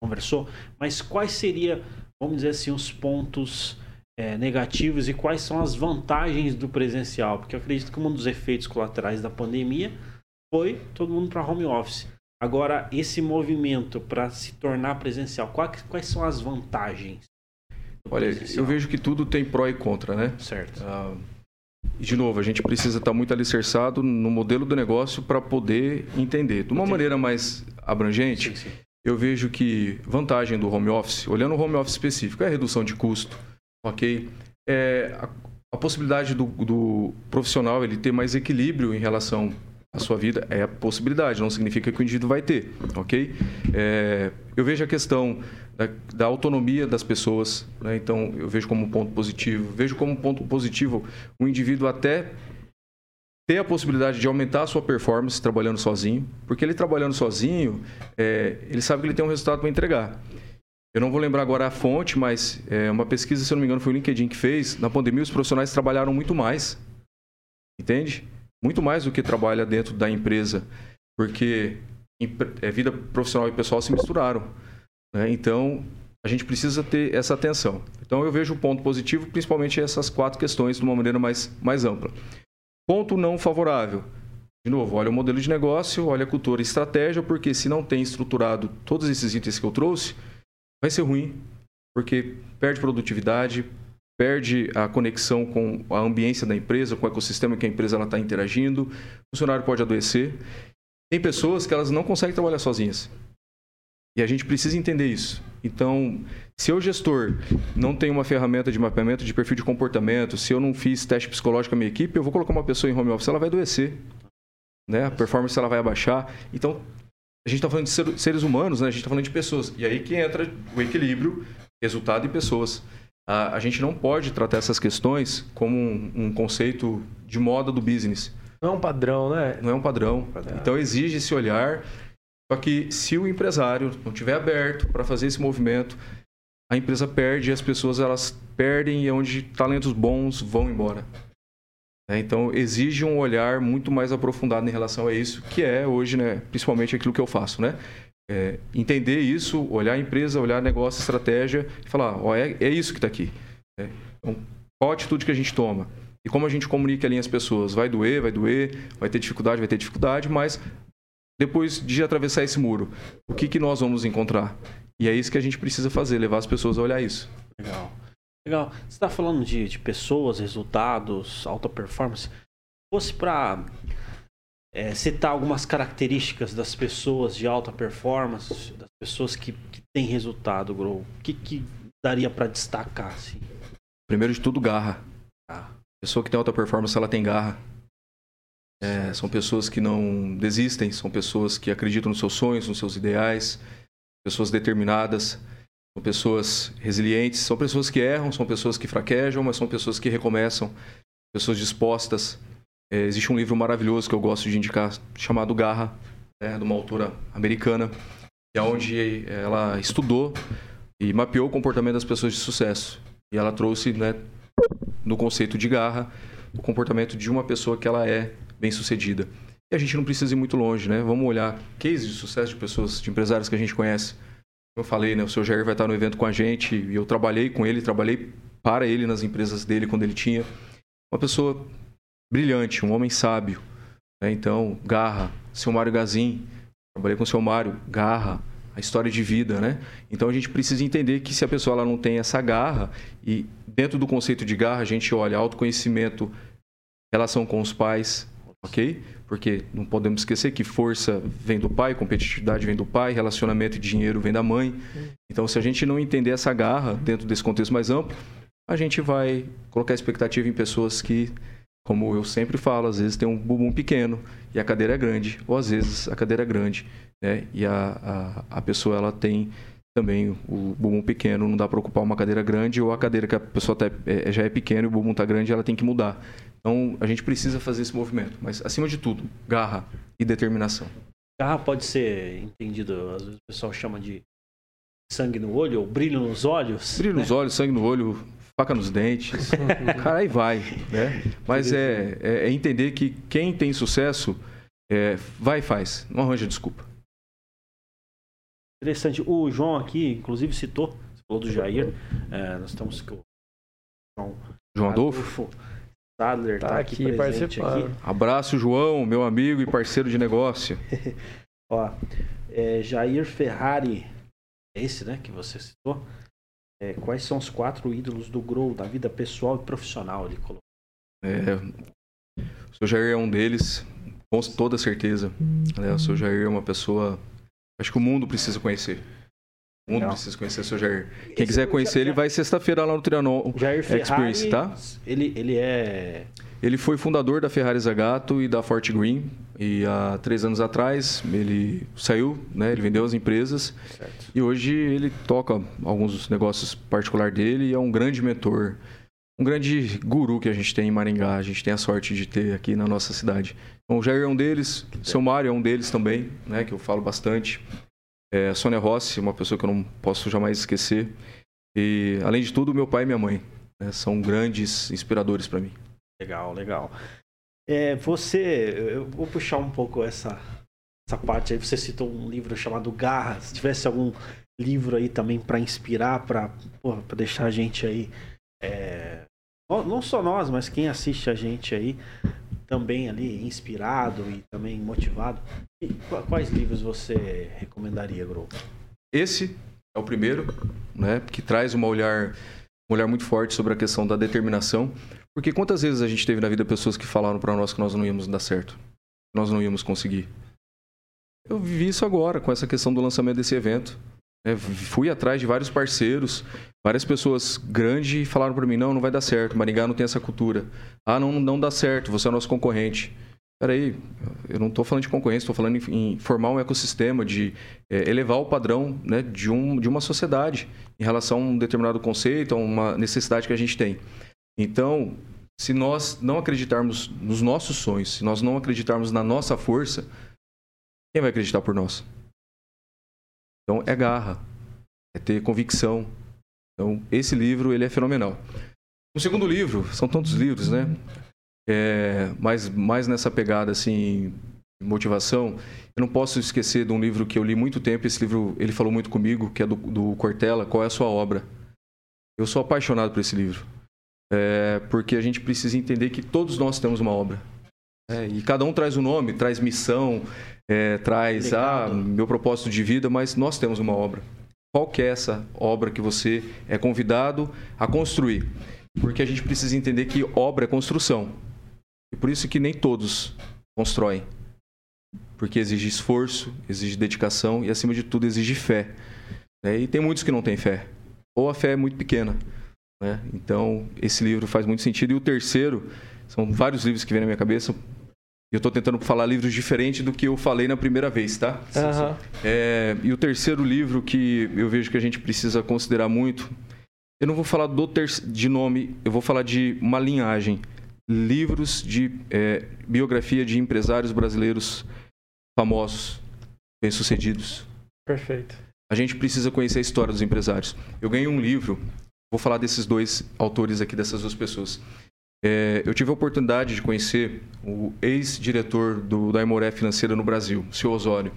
conversou, mas quais seriam, vamos dizer assim, os pontos é, negativos e quais são as vantagens do presencial? Porque eu acredito que um dos efeitos colaterais da pandemia foi todo mundo para home office. Agora, esse movimento para se tornar presencial, quais, quais são as vantagens? Olha, eu vejo que tudo tem pró e contra, né? Certo. Ah, de novo, a gente precisa estar muito alicerçado no modelo do negócio para poder entender. De uma Entendi. maneira mais abrangente, sim, sim. eu vejo que vantagem do home office, olhando o home office específico, é a redução de custo ok? É, a, a, possibilidade do, do, profissional ele ter mais equilíbrio em relação à sua vida é a possibilidade, não significa que o indivíduo vai ter, ok? É, eu vejo a questão da, da autonomia das pessoas, né? então eu vejo como um ponto positivo. Vejo como um ponto positivo o indivíduo até ter a possibilidade de aumentar a sua performance trabalhando sozinho, porque ele trabalhando sozinho, é, ele sabe que ele tem um resultado para entregar. Eu não vou lembrar agora a fonte, mas é uma pesquisa, se eu não me engano, foi o LinkedIn que fez. Na pandemia, os profissionais trabalharam muito mais. Entende? Muito mais do que trabalha dentro da empresa. Porque é, vida profissional e pessoal se misturaram. Né? Então, a gente precisa ter essa atenção. Então, eu vejo o ponto positivo, principalmente essas quatro questões, de uma maneira mais, mais ampla. Ponto não favorável. De novo, olha o modelo de negócio, olha a cultura e estratégia, porque se não tem estruturado todos esses itens que eu trouxe, vai ser ruim, porque perde produtividade, perde a conexão com a ambiência da empresa, com o ecossistema que a empresa está interagindo, o funcionário pode adoecer. Tem pessoas que elas não conseguem trabalhar sozinhas. E a gente precisa entender isso. Então, se eu, gestor, não tenho uma ferramenta de mapeamento de perfil de comportamento, se eu não fiz teste psicológico com a minha equipe, eu vou colocar uma pessoa em home office, ela vai adoecer. Né? A performance ela vai abaixar. Então, a gente está falando de seres humanos, né? a gente está falando de pessoas. E aí que entra o equilíbrio, resultado e pessoas. A, a gente não pode tratar essas questões como um, um, conceito de moda do business. Não é um padrão, né? Não é um padrão. É. Então exige esse olhar. Só que se o empresário não tiver aberto para fazer esse movimento, a empresa perde e as pessoas elas perdem e é onde talentos bons vão embora. É, então exige um olhar muito mais aprofundado em relação a isso, que é hoje, né, principalmente aquilo que eu faço, né? É, entender isso, olhar a empresa, olhar negócio, estratégia e falar, ó, é, é isso que está aqui. É, então, qual a atitude que a gente toma? E como a gente comunica ali as pessoas? Vai doer, vai doer, vai ter dificuldade, vai ter dificuldade, mas depois de atravessar esse muro, o que, que nós vamos encontrar? E é isso que a gente precisa fazer, levar as pessoas a olhar isso. Legal. Legal. Você está falando de, de pessoas, resultados, alta performance. Se fosse para é, citar algumas características das pessoas de alta performance, das pessoas que, que têm resultado, Grow, o que, que daria para destacar? Assim? Primeiro de tudo, garra. Ah. Pessoa que tem alta performance, ela tem garra. É, são pessoas que não desistem, são pessoas que acreditam nos seus sonhos, nos seus ideais, pessoas determinadas, são pessoas resilientes, são pessoas que erram, são pessoas que fraquejam, mas são pessoas que recomeçam, pessoas dispostas. É, existe um livro maravilhoso que eu gosto de indicar, chamado Garra, né, de uma autora americana, é onde ela estudou e mapeou o comportamento das pessoas de sucesso. E ela trouxe, né, no conceito de garra, o comportamento de uma pessoa que ela é bem-sucedida. E a gente não precisa ir muito longe, né? Vamos olhar cases de sucesso de pessoas, de empresários que a gente conhece. Eu falei, né? O seu Jair vai estar no evento com a gente e eu trabalhei com ele, trabalhei para ele nas empresas dele quando ele tinha. Uma pessoa brilhante, um homem sábio. Né? Então, garra. Seu Mário Gazin, trabalhei com o seu Mário, garra a história de vida, né? Então a gente precisa entender que se a pessoa ela não tem essa garra e dentro do conceito de garra a gente olha autoconhecimento, relação com os pais, ok? Porque não podemos esquecer que força vem do pai, competitividade vem do pai, relacionamento e dinheiro vem da mãe. Então se a gente não entender essa garra dentro desse contexto mais amplo, a gente vai colocar expectativa em pessoas que como eu sempre falo, às vezes tem um bumbum pequeno e a cadeira é grande, ou às vezes a cadeira é grande né? E a, a, a pessoa ela tem também o bumbum pequeno, não dá para ocupar uma cadeira grande ou a cadeira que a pessoa tá, é, já é pequena e o bumbum está grande, ela tem que mudar. Então a gente precisa fazer esse movimento, mas acima de tudo, garra e determinação. Garra pode ser entendido, às vezes o pessoal chama de sangue no olho ou brilho nos olhos. Brilho né? nos olhos, sangue no olho, faca nos dentes, [LAUGHS] cara aí vai, né? Mas é, é, é, entender que quem tem sucesso é, vai e faz, não arranja desculpa. Interessante. O João aqui, inclusive, citou, você falou do Jair. É, nós estamos com o João, João Adolfo. Sadler tá, tá aqui, aqui participando. Aqui. Abraço, João, meu amigo e parceiro de negócio. [LAUGHS] Ó, é, Jair Ferrari, é esse, né, que você citou. É, quais são os quatro ídolos do Grow, da vida pessoal e profissional? Ele colocou. É, o seu Jair é um deles, com toda certeza. É, o seu Jair é uma pessoa Acho que o mundo precisa conhecer. Mundo Não. precisa conhecer o seu Jair. Quem Esse quiser conhecer, ele vai sexta-feira lá no Trianon Jair Ferrari, Experience, tá? Ele, ele é. Ele foi fundador da Ferrari Zagato e da Fort Green. E há três anos atrás ele saiu, né? Ele vendeu as empresas. Certo. E hoje ele toca alguns negócios particulares dele e é um grande mentor. Um grande guru que a gente tem em Maringá. A gente tem a sorte de ter aqui na nossa cidade. Bom, o Jair é um deles, o seu Mário é um deles também, né, que eu falo bastante. É, Sônia Rossi, uma pessoa que eu não posso jamais esquecer. E, além de tudo, meu pai e minha mãe né, são grandes inspiradores para mim. Legal, legal. É, você, eu vou puxar um pouco essa, essa parte aí. Você citou um livro chamado Garra. Se tivesse algum livro aí também para inspirar, para deixar a gente aí. É, não só nós, mas quem assiste a gente aí também ali inspirado e também motivado. E quais livros você recomendaria, Gro? Esse é o primeiro, né, que traz uma olhar, um olhar muito forte sobre a questão da determinação. Porque quantas vezes a gente teve na vida pessoas que falaram para nós que nós não íamos dar certo, que nós não íamos conseguir? Eu vivi isso agora com essa questão do lançamento desse evento. É, fui atrás de vários parceiros, várias pessoas grandes falaram para mim: não, não vai dar certo, Maringá não tem essa cultura. Ah, não, não dá certo, você é nosso concorrente. Peraí, eu não estou falando de concorrência, estou falando em, em, formar um ecossistema, de é, elevar o padrão né, de, um, de uma sociedade em relação a um determinado conceito, a uma necessidade que a gente tem. Então, se nós não acreditarmos nos nossos sonhos, se nós não acreditarmos na nossa força, quem vai acreditar por nós? Então é garra, é ter convicção, Então, esse livro ele é fenomenal. O segundo livro, são tantos livros, né? É, mas mais nessa pegada assim, motivação, eu não posso esquecer de um livro que eu li muito tempo. Esse livro ele falou muito comigo, que é do, do Cortella. Qual é a sua obra? Eu sou apaixonado por esse livro, é, porque a gente precisa entender que todos nós temos uma obra. É, e cada um traz um nome, traz missão, é, traz ah, meu propósito de vida, mas nós temos uma obra. Qual que é essa obra que você é convidado a construir? Porque a gente precisa entender que obra é construção. E por isso que nem todos constroem. Porque exige esforço, exige dedicação e, acima de tudo, exige fé. É, e tem muitos que não têm fé. Ou a fé é muito pequena. Né? Então, esse livro faz muito sentido. E o terceiro, são vários livros que vêm na minha cabeça. Eu estou tentando falar livros diferentes do que eu falei na primeira vez, tá? Uhum. É, e o terceiro livro que eu vejo que a gente precisa considerar muito, eu não vou falar do ter de nome, eu vou falar de uma linhagem. Livros de é, biografia de empresários brasileiros famosos, bem-sucedidos. Perfeito. A gente precisa conhecer a história dos empresários. Eu ganhei um livro, vou falar desses dois autores aqui, dessas duas pessoas. É, eu tive a oportunidade de conhecer o ex-diretor do, da Imoré Financeira no Brasil, o seu Osório.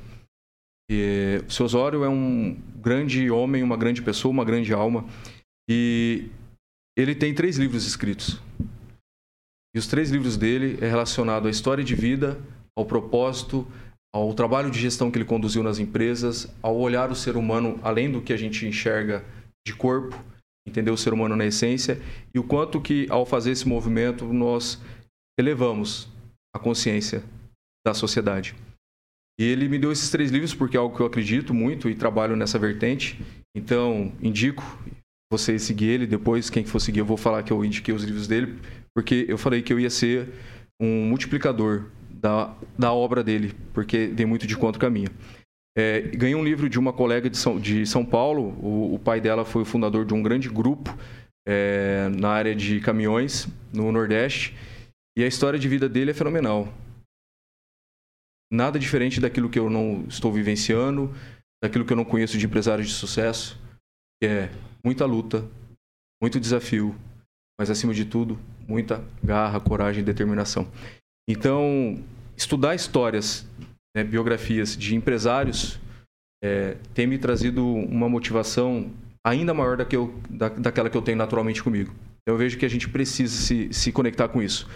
E, o seu Osório é um grande homem, uma grande pessoa, uma grande alma. E ele tem três livros escritos. E os três livros dele é relacionado à história de vida, ao propósito, ao trabalho de gestão que ele conduziu nas empresas, ao olhar o ser humano além do que a gente enxerga de corpo entender o ser humano na essência e o quanto que ao fazer esse movimento nós elevamos a consciência da sociedade. E ele me deu esses três livros porque é algo que eu acredito muito e trabalho nessa vertente. Então, indico você seguir ele. Depois, quem for seguir, eu vou falar que eu indiquei os livros dele, porque eu falei que eu ia ser um multiplicador da, da obra dele, porque tem muito de conta com a minha. É, ganhei um livro de uma colega de São, de São Paulo. O, o pai dela foi o fundador de um grande grupo é, na área de caminhões no Nordeste. E a história de vida dele é fenomenal. Nada diferente daquilo que eu não estou vivenciando, daquilo que eu não conheço de empresários de sucesso. É muita luta, muito desafio, mas acima de tudo, muita garra, coragem e determinação. Então, estudar histórias né, biografias de empresários é, tem me trazido uma motivação ainda maior da que eu, da, daquela que eu tenho naturalmente comigo. Eu vejo que a gente precisa se, se conectar com isso.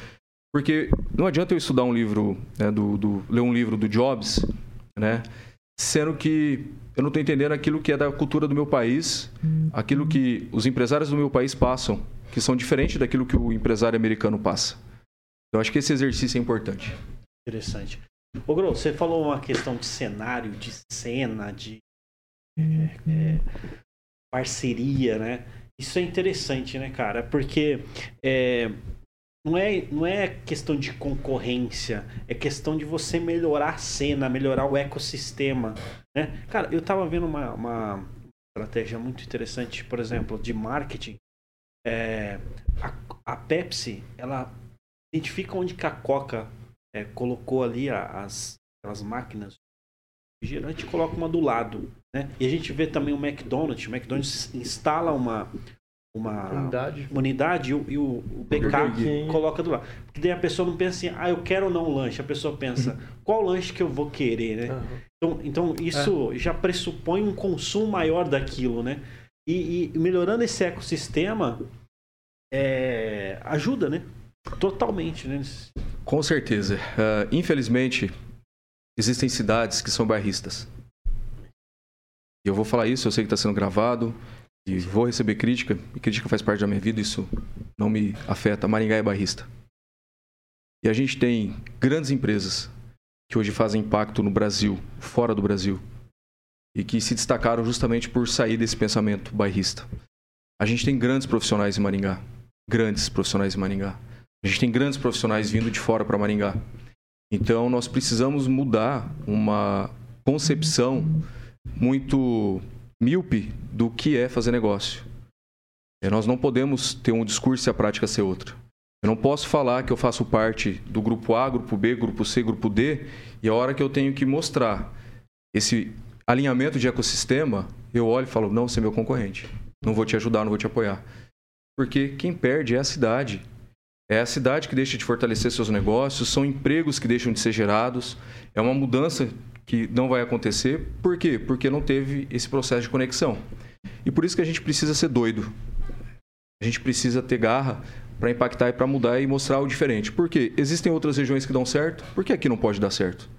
Porque não adianta eu estudar um livro, né, do, do, ler um livro do Jobs, né, sendo que eu não estou entendendo aquilo que é da cultura do meu país, aquilo que os empresários do meu país passam, que são diferentes daquilo que o empresário americano passa. Eu acho que esse exercício é importante. Interessante. Ô, Gro, você falou uma questão de cenário, de cena, de é, é, parceria, né? Isso é interessante, né, cara? Porque é, não, é, não é questão de concorrência, é questão de você melhorar a cena, melhorar o ecossistema, né? Cara, eu tava vendo uma, uma estratégia muito interessante, por exemplo, de marketing. É, a, a Pepsi, ela identifica onde que a Coca é, colocou ali as, as máquinas girante e coloca uma do lado. Né? E a gente vê também o McDonald's. O McDonald's instala uma, uma unidade, uma unidade e, o, e o, o BK coloca do lado. Porque daí a pessoa não pensa assim, ah, eu quero ou não um lanche. A pessoa pensa, qual lanche que eu vou querer, né? Uhum. Então, então isso é. já pressupõe um consumo maior daquilo, né? E, e melhorando esse ecossistema é, ajuda, né? Totalmente, né? Com certeza. Uh, infelizmente, existem cidades que são bairristas. E eu vou falar isso, eu sei que está sendo gravado e vou receber crítica. E crítica faz parte da minha vida, isso não me afeta. Maringá é bairrista. E a gente tem grandes empresas que hoje fazem impacto no Brasil, fora do Brasil, e que se destacaram justamente por sair desse pensamento bairrista. A gente tem grandes profissionais em Maringá, grandes profissionais em Maringá. A gente tem grandes profissionais vindo de fora para Maringá. Então, nós precisamos mudar uma concepção muito míope do que é fazer negócio. É, nós não podemos ter um discurso e a prática ser outra. Eu não posso falar que eu faço parte do grupo A, grupo B, grupo C, grupo D, e a hora que eu tenho que mostrar esse alinhamento de ecossistema, eu olho e falo, não, você é meu concorrente. não vou te ajudar, não vou te apoiar. Porque quem perde é a cidade. É a cidade que deixa de fortalecer seus negócios, são empregos que deixam de ser gerados, é uma mudança que não vai acontecer. Por quê? Porque não teve esse processo de conexão. E por isso que a gente precisa ser doido. A gente precisa ter garra para impactar e para mudar e mostrar o diferente. Por quê? Existem outras regiões que dão certo, por que aqui não pode dar certo?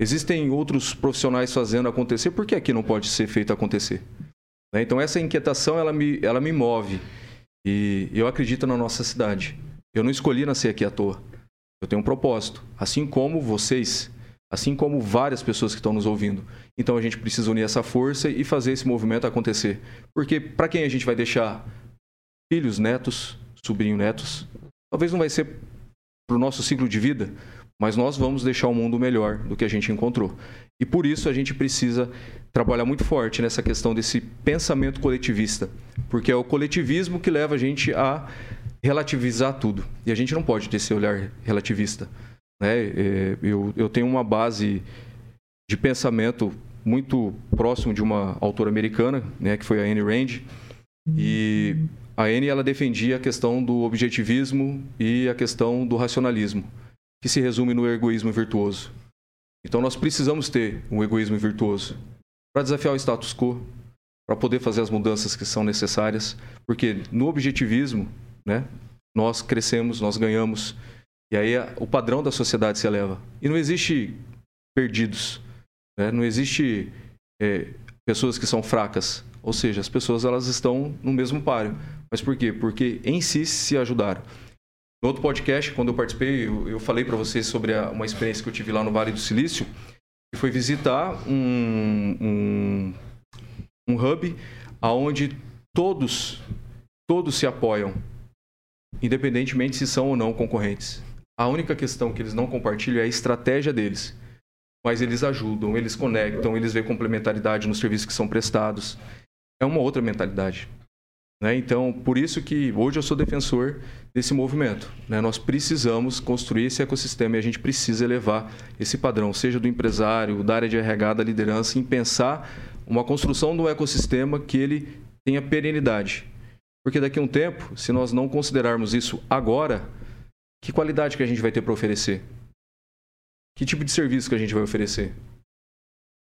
Existem outros profissionais fazendo acontecer, por que aqui não pode ser feito acontecer? Né? Então essa inquietação ela me, ela me move e eu acredito na nossa cidade. Eu não escolhi nascer aqui à toa. Eu tenho um propósito, assim como vocês, assim como várias pessoas que estão nos ouvindo. Então a gente precisa unir essa força e fazer esse movimento acontecer. Porque para quem a gente vai deixar filhos, netos, sobrinho, netos, talvez não vai ser para o nosso ciclo de vida, mas nós vamos deixar o mundo melhor do que a gente encontrou. E por isso a gente precisa trabalhar muito forte nessa questão desse pensamento coletivista, porque é o coletivismo que leva a gente a relativizar tudo. E a gente não pode ter esse olhar relativista. Né? É, eu, eu tenho uma base de pensamento muito próximo de uma autora americana, né, que foi a Anne Rand, e a Anne ela defendia a questão do objetivismo e a questão do racionalismo, que se resume no egoísmo virtuoso. Então nós precisamos ter um egoísmo virtuoso para desafiar o status quo, para poder fazer as mudanças que são necessárias, porque no objetivismo, né, nós crescemos, nós ganhamos, e aí o padrão da sociedade se eleva. E não existe perdidos, né? não existe é, pessoas que são fracas, ou seja, as pessoas elas estão no mesmo páreo. Mas por quê? Porque em si se ajudaram. No outro podcast, quando eu participei, eu, eu falei para vocês sobre a, uma experiência que eu tive lá no Vale do Silício, que foi visitar um, um, um hub aonde todos, todos se apoiam, independentemente se são ou não concorrentes. A única questão que eles não compartilham é a estratégia deles. Mas eles ajudam, eles conectam, eles veem complementaridade nos serviços que são prestados. É uma outra mentalidade. Né? Então, por isso que hoje eu sou defensor desse movimento. Né? Nós precisamos construir esse ecossistema e a gente precisa elevar esse padrão, seja do empresário, da área de RH, da liderança, em pensar uma construção um ecossistema que ele tenha perenidade. Porque daqui a um tempo, se nós não considerarmos isso agora, que qualidade que a gente vai ter para oferecer? Que tipo de serviço que a gente vai oferecer?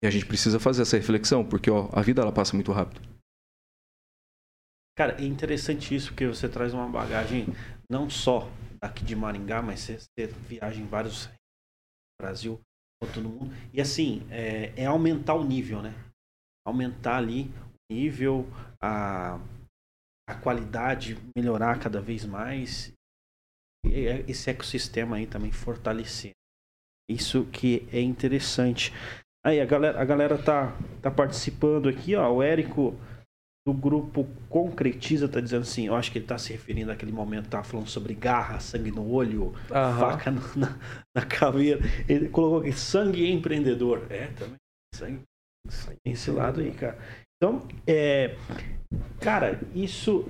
E a gente precisa fazer essa reflexão, porque ó, a vida ela passa muito rápido. Cara, é interessante isso, porque você traz uma bagagem não só aqui de Maringá, mas você, você viaja em vários Brasil, todo mundo. E assim, é, é, aumentar o nível, né? Aumentar ali o nível, a, a qualidade, melhorar cada vez mais. E é, esse ecossistema aí também fortalecer. Isso que é interessante. Aí a galera, a galera tá, tá participando aqui, ó. O Érico do grupo Concretiza tá dizendo assim, eu acho que ele tá se referindo àquele momento, tá falando sobre garra, sangue no olho, uhum. faca na, na caveira. Ele colocou aqui, sangue empreendedor. É, também. Sangue, sangue esse lado aí, cara. Então, é, cara, isso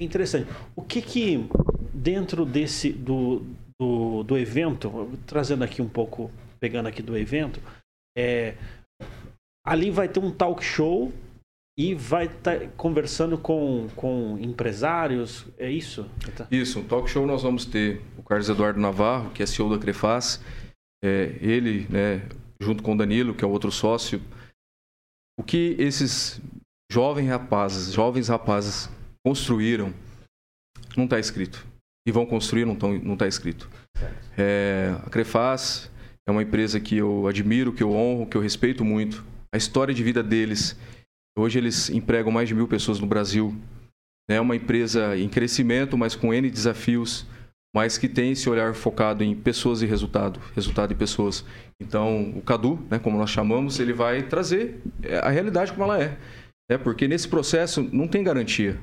é interessante. O que que dentro desse, do, do, do evento, trazendo aqui um pouco, pegando aqui do evento, é, ali vai ter um talk show e vai estar tá conversando com, com empresários, é isso? Isso, um talk show nós vamos ter o Carlos Eduardo Navarro, que é CEO da Crefaz, é, ele, né, junto com o Danilo, que é outro sócio, o que esses jovens rapazes, jovens rapazes construíram, não está escrito. E vão construir, não está tá escrito. É, a Crefaz é uma empresa que eu admiro, que eu honro, que eu respeito muito. A história de vida deles Hoje eles empregam mais de mil pessoas no Brasil. É uma empresa em crescimento, mas com N desafios, mas que tem esse olhar focado em pessoas e resultado, resultado e pessoas. Então, o Cadu, né, como nós chamamos, ele vai trazer é, a realidade como ela é. é porque nesse processo não tem garantia.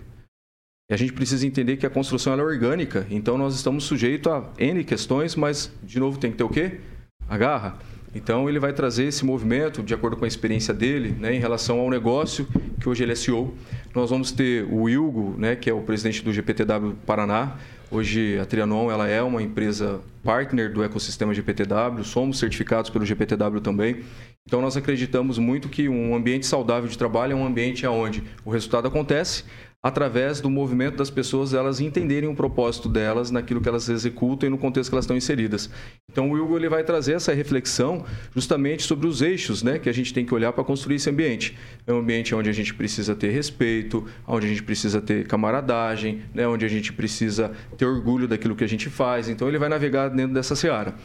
E a gente precisa entender que a construção é orgânica, então nós estamos sujeitos a N questões, mas, de novo, tem que ter o quê? A garra. Então ele vai trazer esse movimento de acordo com a experiência dele, né, em relação ao negócio que hoje ele é CEO. Nós vamos ter o Ilgo, né, que é o presidente do GPTW Paraná, Hoje a Trianon ela é uma empresa partner do ecossistema GPTW, somos certificados pelo GPTW também. Então nós acreditamos muito que um ambiente saudável de trabalho é um ambiente onde o resultado acontece através do movimento das pessoas elas entenderem o propósito delas naquilo que elas executam e no contexto que elas estão inseridas. Então o Hugo ele vai trazer essa reflexão justamente sobre os eixos né, que a gente tem que olhar para construir esse ambiente. É um ambiente onde a gente precisa ter respeito, onde a gente precisa ter camaradagem, né, onde a gente precisa ter orgulho daquilo que a gente faz. Então ele vai navegar dentro dessa seara.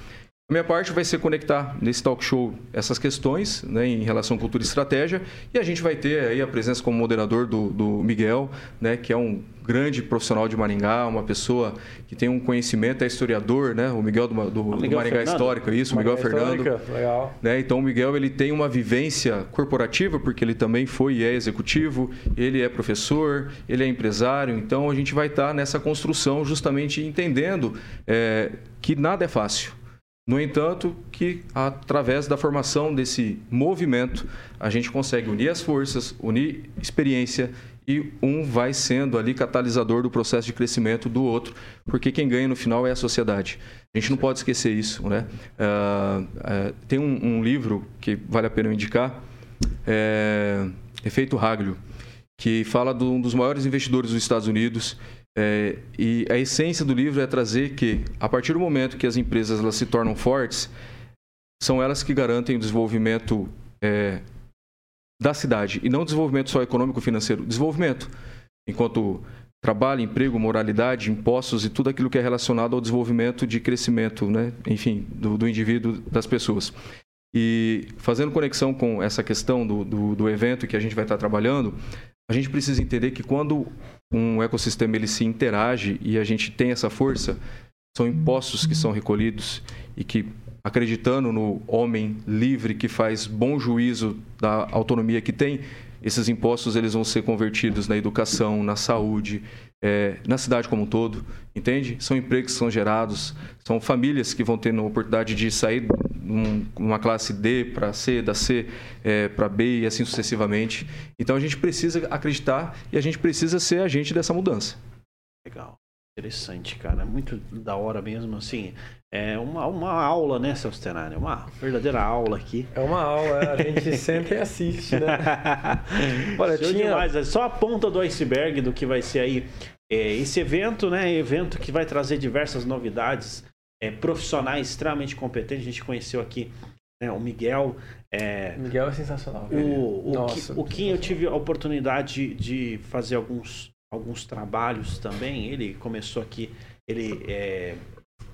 A minha parte vai ser conectar nesse talk show essas questões né, em relação à cultura e estratégia e a gente vai ter aí a presença como moderador do, do Miguel, né, que é um grande profissional de Maringá, uma pessoa que tem um conhecimento, é historiador, né? O Miguel do, do, Miguel do Maringá Fernando. Histórica, isso, o Miguel Fernando. Legal. Né? Então o Miguel ele tem uma vivência corporativa, porque ele também foi e é executivo, ele é professor, ele é empresário, então a gente vai estar nessa construção justamente entendendo é, que nada é fácil. No entanto, que através da formação desse movimento, a gente consegue unir as forças, unir experiência e um vai sendo ali catalisador do processo de crescimento do outro, porque quem ganha no final é a sociedade. A gente não pode esquecer isso, né? Uh, uh, tem um, um, livro que vale a pena eu indicar, é Efeito Haglio, que fala de um dos maiores investidores dos Estados Unidos é, e a essência do livro é trazer que, a partir do momento que as empresas elas se tornam fortes, são elas que garantem o desenvolvimento é, da cidade. E não desenvolvimento só econômico financeiro, desenvolvimento. Enquanto trabalho, emprego, moralidade, impostos e tudo aquilo que é relacionado ao desenvolvimento de crescimento, né? enfim, do, do indivíduo, das pessoas. E fazendo conexão com essa questão do, do, do evento que a gente vai estar trabalhando, a gente precisa entender que quando um ecossistema ele se interage e a gente tem essa força, são impostos que são recolhidos e que acreditando no homem livre que faz bom juízo da autonomia que tem, esses impostos eles vão ser convertidos na educação, na saúde, é, na cidade como um todo, entende? São empregos que são gerados, são famílias que vão ter a oportunidade de sair uma classe D para C, da C é, para B e assim sucessivamente. Então a gente precisa acreditar e a gente precisa ser agente dessa mudança. Legal. Interessante, cara. Muito da hora mesmo, assim. É uma, uma aula, né, seu Stenari? Uma verdadeira aula aqui. É uma aula, a gente [LAUGHS] sempre assiste, né? [LAUGHS] Olha, tinha... demais. É só a ponta do iceberg do que vai ser aí. É, esse evento, né? Evento que vai trazer diversas novidades é, profissionais extremamente competentes. A gente conheceu aqui né, o Miguel. É, Miguel é sensacional. O, o, Nossa, o Kim, eu tive a oportunidade de fazer alguns, alguns trabalhos também. Ele começou aqui. Ele é,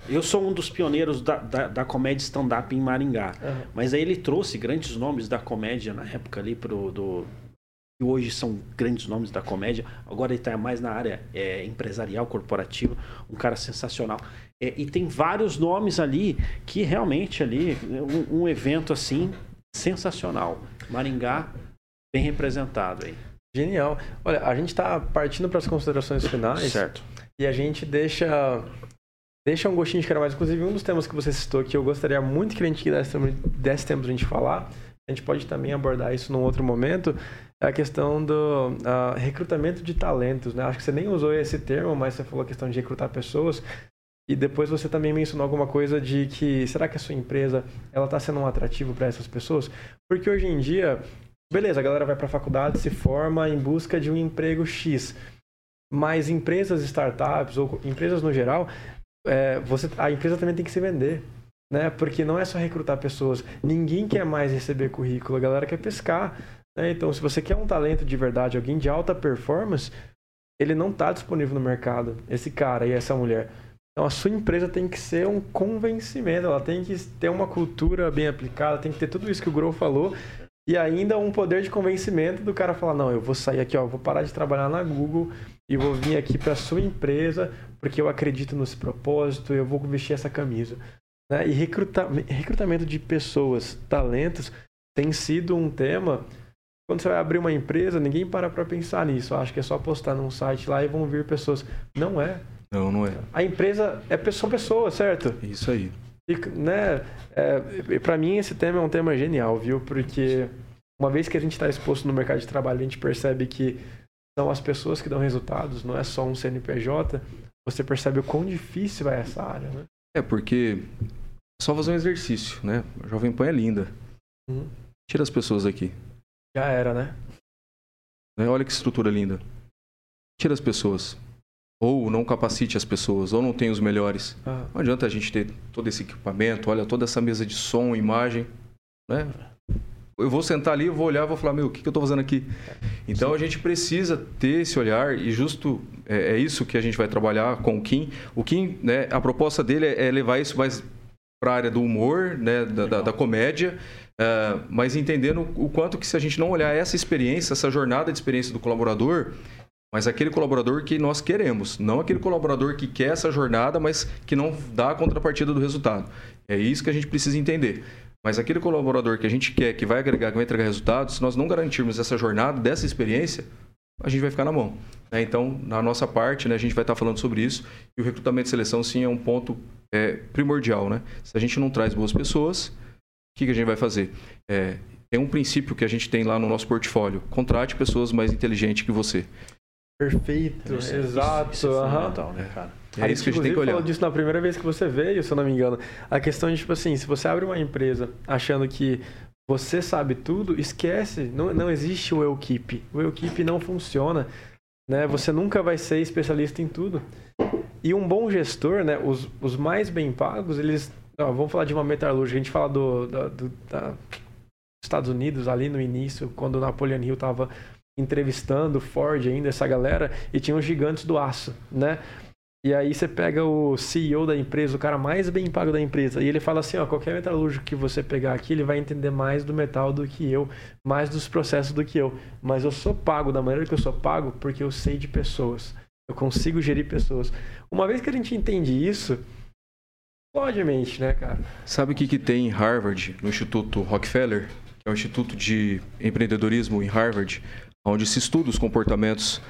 eu sou um dos pioneiros da, da, da comédia stand-up em Maringá. Uhum. Mas aí ele trouxe grandes nomes da comédia na época ali pro, do, que hoje são grandes nomes da comédia. Agora ele está mais na área é, empresarial, corporativa. Um cara sensacional. É, e tem vários nomes ali que realmente ali, um, um evento assim, sensacional. Maringá, bem representado aí. Genial. Olha, a gente está partindo para as considerações finais. Certo. E a gente deixa deixa um gostinho de quero mais. Inclusive, um dos temas que você citou que eu gostaria muito que a gente desse, desse tempo a gente falar, a gente pode também abordar isso num outro momento, é a questão do uh, recrutamento de talentos. Né? Acho que você nem usou esse termo, mas você falou a questão de recrutar pessoas. E depois você também mencionou alguma coisa de que será que a sua empresa ela está sendo um atrativo para essas pessoas? Porque hoje em dia, beleza, a galera vai para a faculdade, se forma em busca de um emprego X. Mas empresas, startups ou empresas no geral, é, você, a empresa também tem que se vender. Né? Porque não é só recrutar pessoas. Ninguém quer mais receber currículo, a galera quer pescar. Né? Então, se você quer um talento de verdade, alguém de alta performance, ele não está disponível no mercado, esse cara e essa mulher. Então a sua empresa tem que ser um convencimento, ela tem que ter uma cultura bem aplicada, tem que ter tudo isso que o Grow falou e ainda um poder de convencimento do cara falar não, eu vou sair aqui, ó, vou parar de trabalhar na Google e vou vir aqui para sua empresa porque eu acredito nesse propósito, eu vou vestir essa camisa. Né? E recruta, recrutamento de pessoas, talentos, tem sido um tema. Quando você vai abrir uma empresa, ninguém para para pensar nisso. Acho que é só postar num site lá e vão vir pessoas. Não é. Não, não é. A empresa é são pessoas, certo? Isso aí. E, né, é, para mim esse tema é um tema genial, viu? Porque uma vez que a gente está exposto no mercado de trabalho, a gente percebe que são as pessoas que dão resultados, não é só um CNPJ. você percebe o quão difícil é essa área, né? É, porque só fazer um exercício, né? A Jovem Pan é linda. Uhum. Tira as pessoas daqui. Já era, né? né? Olha que estrutura linda. Tira as pessoas. Ou não capacite as pessoas, ou não tem os melhores. Ah. Não adianta a gente ter todo esse equipamento, olha toda essa mesa de som, imagem, né? eu vou sentar ali, eu vou olhar, vou falar, meu, o que, que eu estou fazendo aqui? Então Sim. a gente precisa ter esse olhar e justo é, é, isso que a gente vai trabalhar com o Kim. O Kim, né, a proposta dele é, é levar isso mais para a área do humor, né, da, da, da comédia, uh, mas entendendo o quanto que se a gente não olhar essa experiência, essa jornada de experiência do colaborador, mas aquele colaborador que nós queremos, não aquele colaborador que quer essa jornada, mas que não dá a contrapartida do resultado. É isso que a gente precisa entender. Mas aquele colaborador que a gente quer, que vai agregar, que vai entregar resultados, se nós não garantirmos essa jornada, dessa experiência, a gente vai ficar na mão. Né? Então, na nossa parte, né, a gente vai estar falando sobre isso. E o recrutamento e seleção, sim, é um ponto é, primordial. Né? Se a gente não traz boas pessoas, o que, que a gente vai fazer? É, tem um princípio que a gente tem lá no nosso portfólio. Contrate pessoas mais inteligentes que você. Perfeito, exato. Isso é fundamental, né, cara? É isso que a gente tem que olhar. falou disso na primeira vez que você veio, se eu não me engano. A questão de, tipo assim, se você abre uma empresa achando que você sabe tudo, esquece. Não, não existe o eu keep. O eu keep não funciona. Né? Você nunca vai ser especialista em tudo. E um bom gestor, né? Os, os mais bem pagos, eles. Ó, vamos falar de uma metalúrgica. A gente fala do, da, do da Estados Unidos ali no início, quando o Napoleon Hill estava entrevistando Ford ainda, essa galera, e tinha os gigantes do aço, né? E aí você pega o CEO da empresa, o cara mais bem pago da empresa, e ele fala assim, ó, qualquer metalúrgico que você pegar aqui, ele vai entender mais do metal do que eu, mais dos processos do que eu. Mas eu sou pago da maneira que eu sou pago porque eu sei de pessoas. Eu consigo gerir pessoas. Uma vez que a gente entende isso, explode a mente, né, cara? Sabe o que, que tem em Harvard, no Instituto Rockefeller, que é o Instituto de Empreendedorismo em Harvard, onde se estuda os comportamentos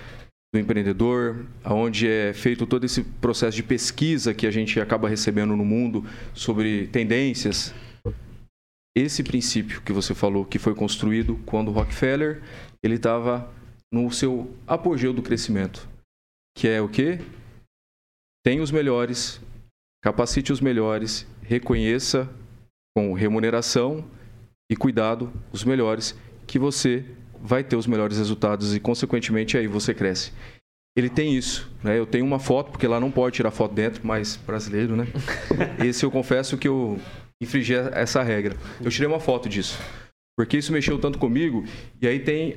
do empreendedor, onde é feito todo esse processo de pesquisa que a gente acaba recebendo no mundo sobre tendências. Esse princípio que você falou que foi construído quando Rockefeller ele estava no seu apogeu do crescimento, que é o que? Tem os melhores, capacite os melhores, reconheça com remuneração e cuidado os melhores que você vai ter os melhores resultados e, consequentemente, aí você cresce. Ele tem isso, né? Eu tenho uma foto, porque lá não pode tirar foto dentro, mas brasileiro, né? [LAUGHS] Esse eu confesso que eu infringi essa regra. Eu tirei uma foto disso, porque isso mexeu tanto comigo. E aí tem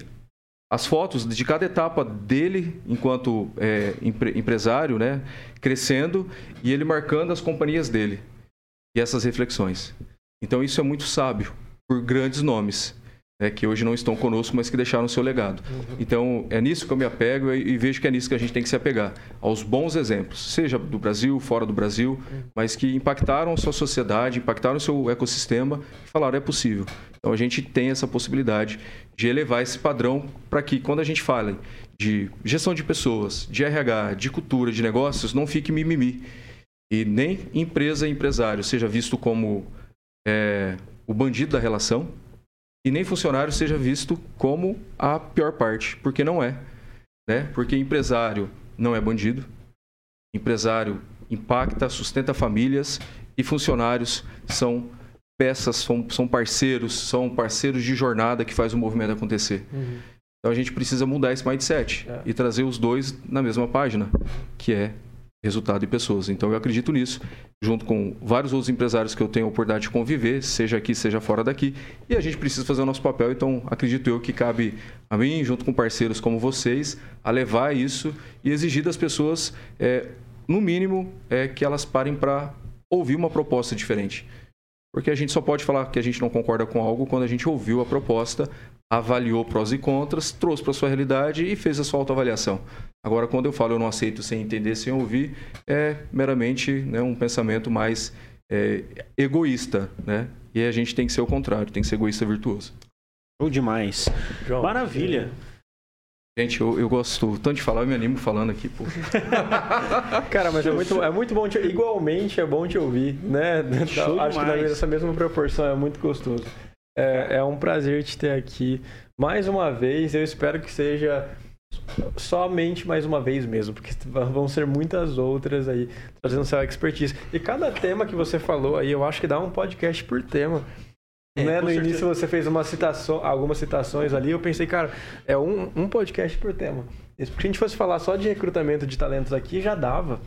as fotos de cada etapa dele enquanto é, empre, empresário, né? Crescendo e ele marcando as companhias dele e essas reflexões. Então isso é muito sábio por grandes nomes né, que hoje não estão conosco, mas que deixaram o seu legado. Uhum. Então, é nisso que eu me apego e, e, vejo que é nisso que a gente tem que se apegar, aos bons exemplos, seja do Brasil, fora do Brasil, uhum. mas que impactaram a sua sociedade, impactaram o seu ecossistema e falaram, é possível. Então, a gente tem essa possibilidade de elevar esse padrão para que, quando a gente fala de gestão de pessoas, de RH, de cultura, de negócios, não fique mimimi. E nem empresa e empresário seja visto como é, o bandido da relação, e nem funcionário seja visto como a pior parte, porque não é. Né? Porque empresário não é bandido, empresário impacta, sustenta famílias e funcionários são peças, são, são parceiros, são parceiros de jornada que faz o movimento acontecer. Uhum. Então a gente precisa mudar esse mindset é. e trazer os dois na mesma página, que é resultado e pessoas. Então eu acredito nisso, junto com vários outros empresários que eu tenho a oportunidade de conviver, seja aqui, seja fora daqui, e a gente precisa fazer o nosso papel, então acredito eu que cabe a mim, junto com parceiros como vocês, a levar isso e exigir das pessoas, é, no mínimo, é, que elas parem para ouvir uma proposta diferente. Porque a gente só pode falar que a gente não concorda com algo quando a gente ouviu a proposta, avaliou prós e contras, trouxe para sua realidade e fez a sua autoavaliação. Agora, quando eu falo eu não aceito sem entender, sem ouvir, é meramente né, um pensamento mais é, egoísta, né? E a gente tem que ser o contrário, tem que ser egoísta virtuoso. Show demais. João, Maravilha. Gente, eu, eu, gosto tanto de falar, eu me animo falando aqui, pô. [LAUGHS] Cara, mas é muito, é muito bom te, igualmente é bom te ouvir, né? Show Acho demais. que nessa mesma proporção é muito gostoso. É, é um prazer te ter aqui mais uma vez. Eu espero que seja somente mais uma vez mesmo, porque vão ser muitas outras aí, trazendo seu expertise. E cada tema que você falou aí, eu acho que dá um podcast por tema. É, né? No certeza. início você fez uma citação, algumas citações ali, eu pensei, cara, é um, um podcast por tema. Se a gente fosse falar só de recrutamento de talentos aqui, já dava.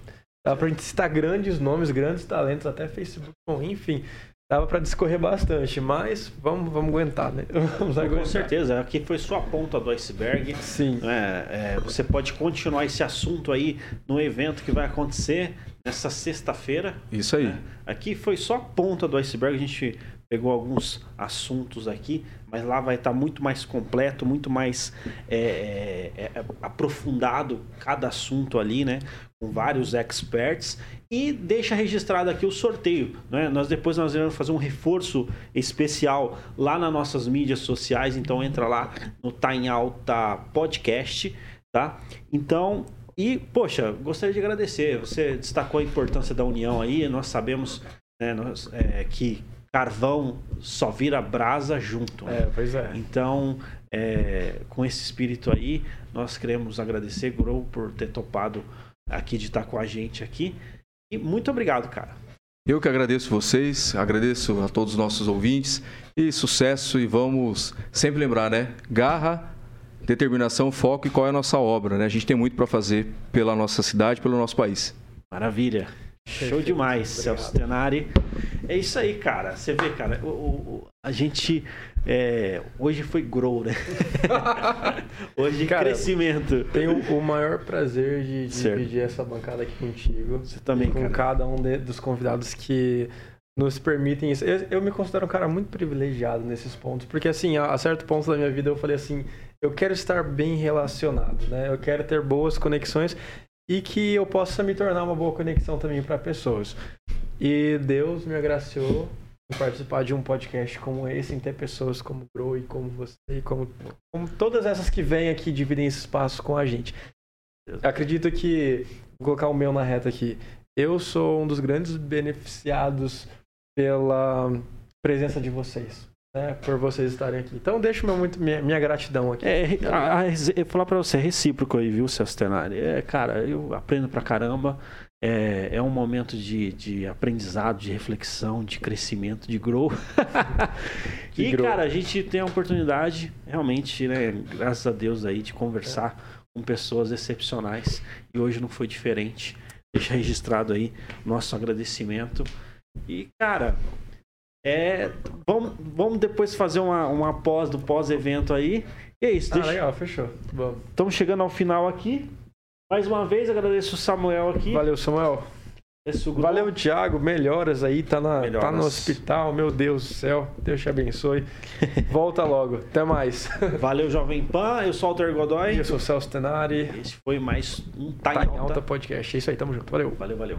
Dava pra gente citar grandes nomes, grandes talentos, até Facebook, bom, enfim. Dava para discorrer bastante, mas vamos, vamos aguentar, né? [LAUGHS] Vamos aguentar. Com certeza, aqui foi só a ponta do iceberg. Sim. É, é, você pode continuar esse assunto aí no evento que vai acontecer nessa sexta-feira. Isso aí. Né? Aqui foi só a ponta do iceberg, a gente pegou alguns assuntos aqui, mas lá vai estar muito mais completo, muito mais é, é, é, aprofundado cada assunto ali, né? Com vários experts e deixa registrado aqui o sorteio, né? Nós depois nós vamos fazer um reforço especial lá nas nossas mídias sociais, então entra lá no Tá em Alta Podcast, tá? Então e poxa, gostaria de agradecer. Você destacou a importância da união aí. Nós sabemos né, nós, é, que carvão só vira brasa junto. Né? É, pois é. Então, é, com esse espírito aí, nós queremos agradecer, Grow, por ter topado aqui de estar com a gente aqui. E muito obrigado, cara. Eu que agradeço vocês, agradeço a todos os nossos ouvintes e sucesso e vamos sempre lembrar, né? Garra, determinação, foco e qual é a nossa obra, né? A gente tem muito para fazer pela nossa cidade, pelo nosso país. Maravilha. Show demais, Celso Tenari. É isso aí, cara. Você vê, cara, o, o a gente é, hoje foi grow, né? [LAUGHS] hoje cara, crescimento. Tenho o maior prazer de, de dividir essa bancada aqui contigo. Você também, com cara. cada um de, dos convidados que nos permitem isso. Eu, eu, me considero um cara muito privilegiado nesses pontos, porque assim, a, a certo ponto da minha vida eu falei assim, eu quero estar bem relacionado, né? Eu quero ter boas conexões e que eu possa me tornar uma boa conexão também para pessoas. E Deus me agraciou em participar de um podcast como esse, em ter pessoas como Bro e como você, e como, como todas essas que vêm aqui dividem esse espaço com a gente. Acredito que, vou colocar o meu na reta aqui, eu sou um dos grandes beneficiados pela presença de vocês né, por vocês estarem aqui. Então, deixo meu, muito, minha, minha gratidão aqui. É, a, a, falar para você, é recíproco aí, viu, Celso Tenari? É, cara, eu aprendo pra caramba. É, é um momento de, de aprendizado, de reflexão, de crescimento, de grow. [LAUGHS] de e, grow. cara, a gente tem a oportunidade, realmente, né, graças a Deus aí, de conversar é. com pessoas excepcionais. E hoje não foi diferente. Deixa registrado aí nosso agradecimento. E, cara, é, vamos, vamos depois fazer uma, uma pós do pós-evento aí. E é isso. Ah, deixa... legal, fechou. Estamos chegando ao final aqui. Mais uma vez agradeço o Samuel aqui. Valeu, Samuel. Valeu, Thiago. Melhoras aí. Tá, na, Melhoras. tá no hospital. Meu Deus do céu. Deus te abençoe. [LAUGHS] Volta logo. Até mais. [LAUGHS] Valeu, Jovem Pan. Eu sou o Alter Godoy. E eu sou o Celso Tenari. Esse foi mais um Tá, tá em Alta. Alta Podcast. É isso aí. Tamo junto. Valeu. Valeu, valeu.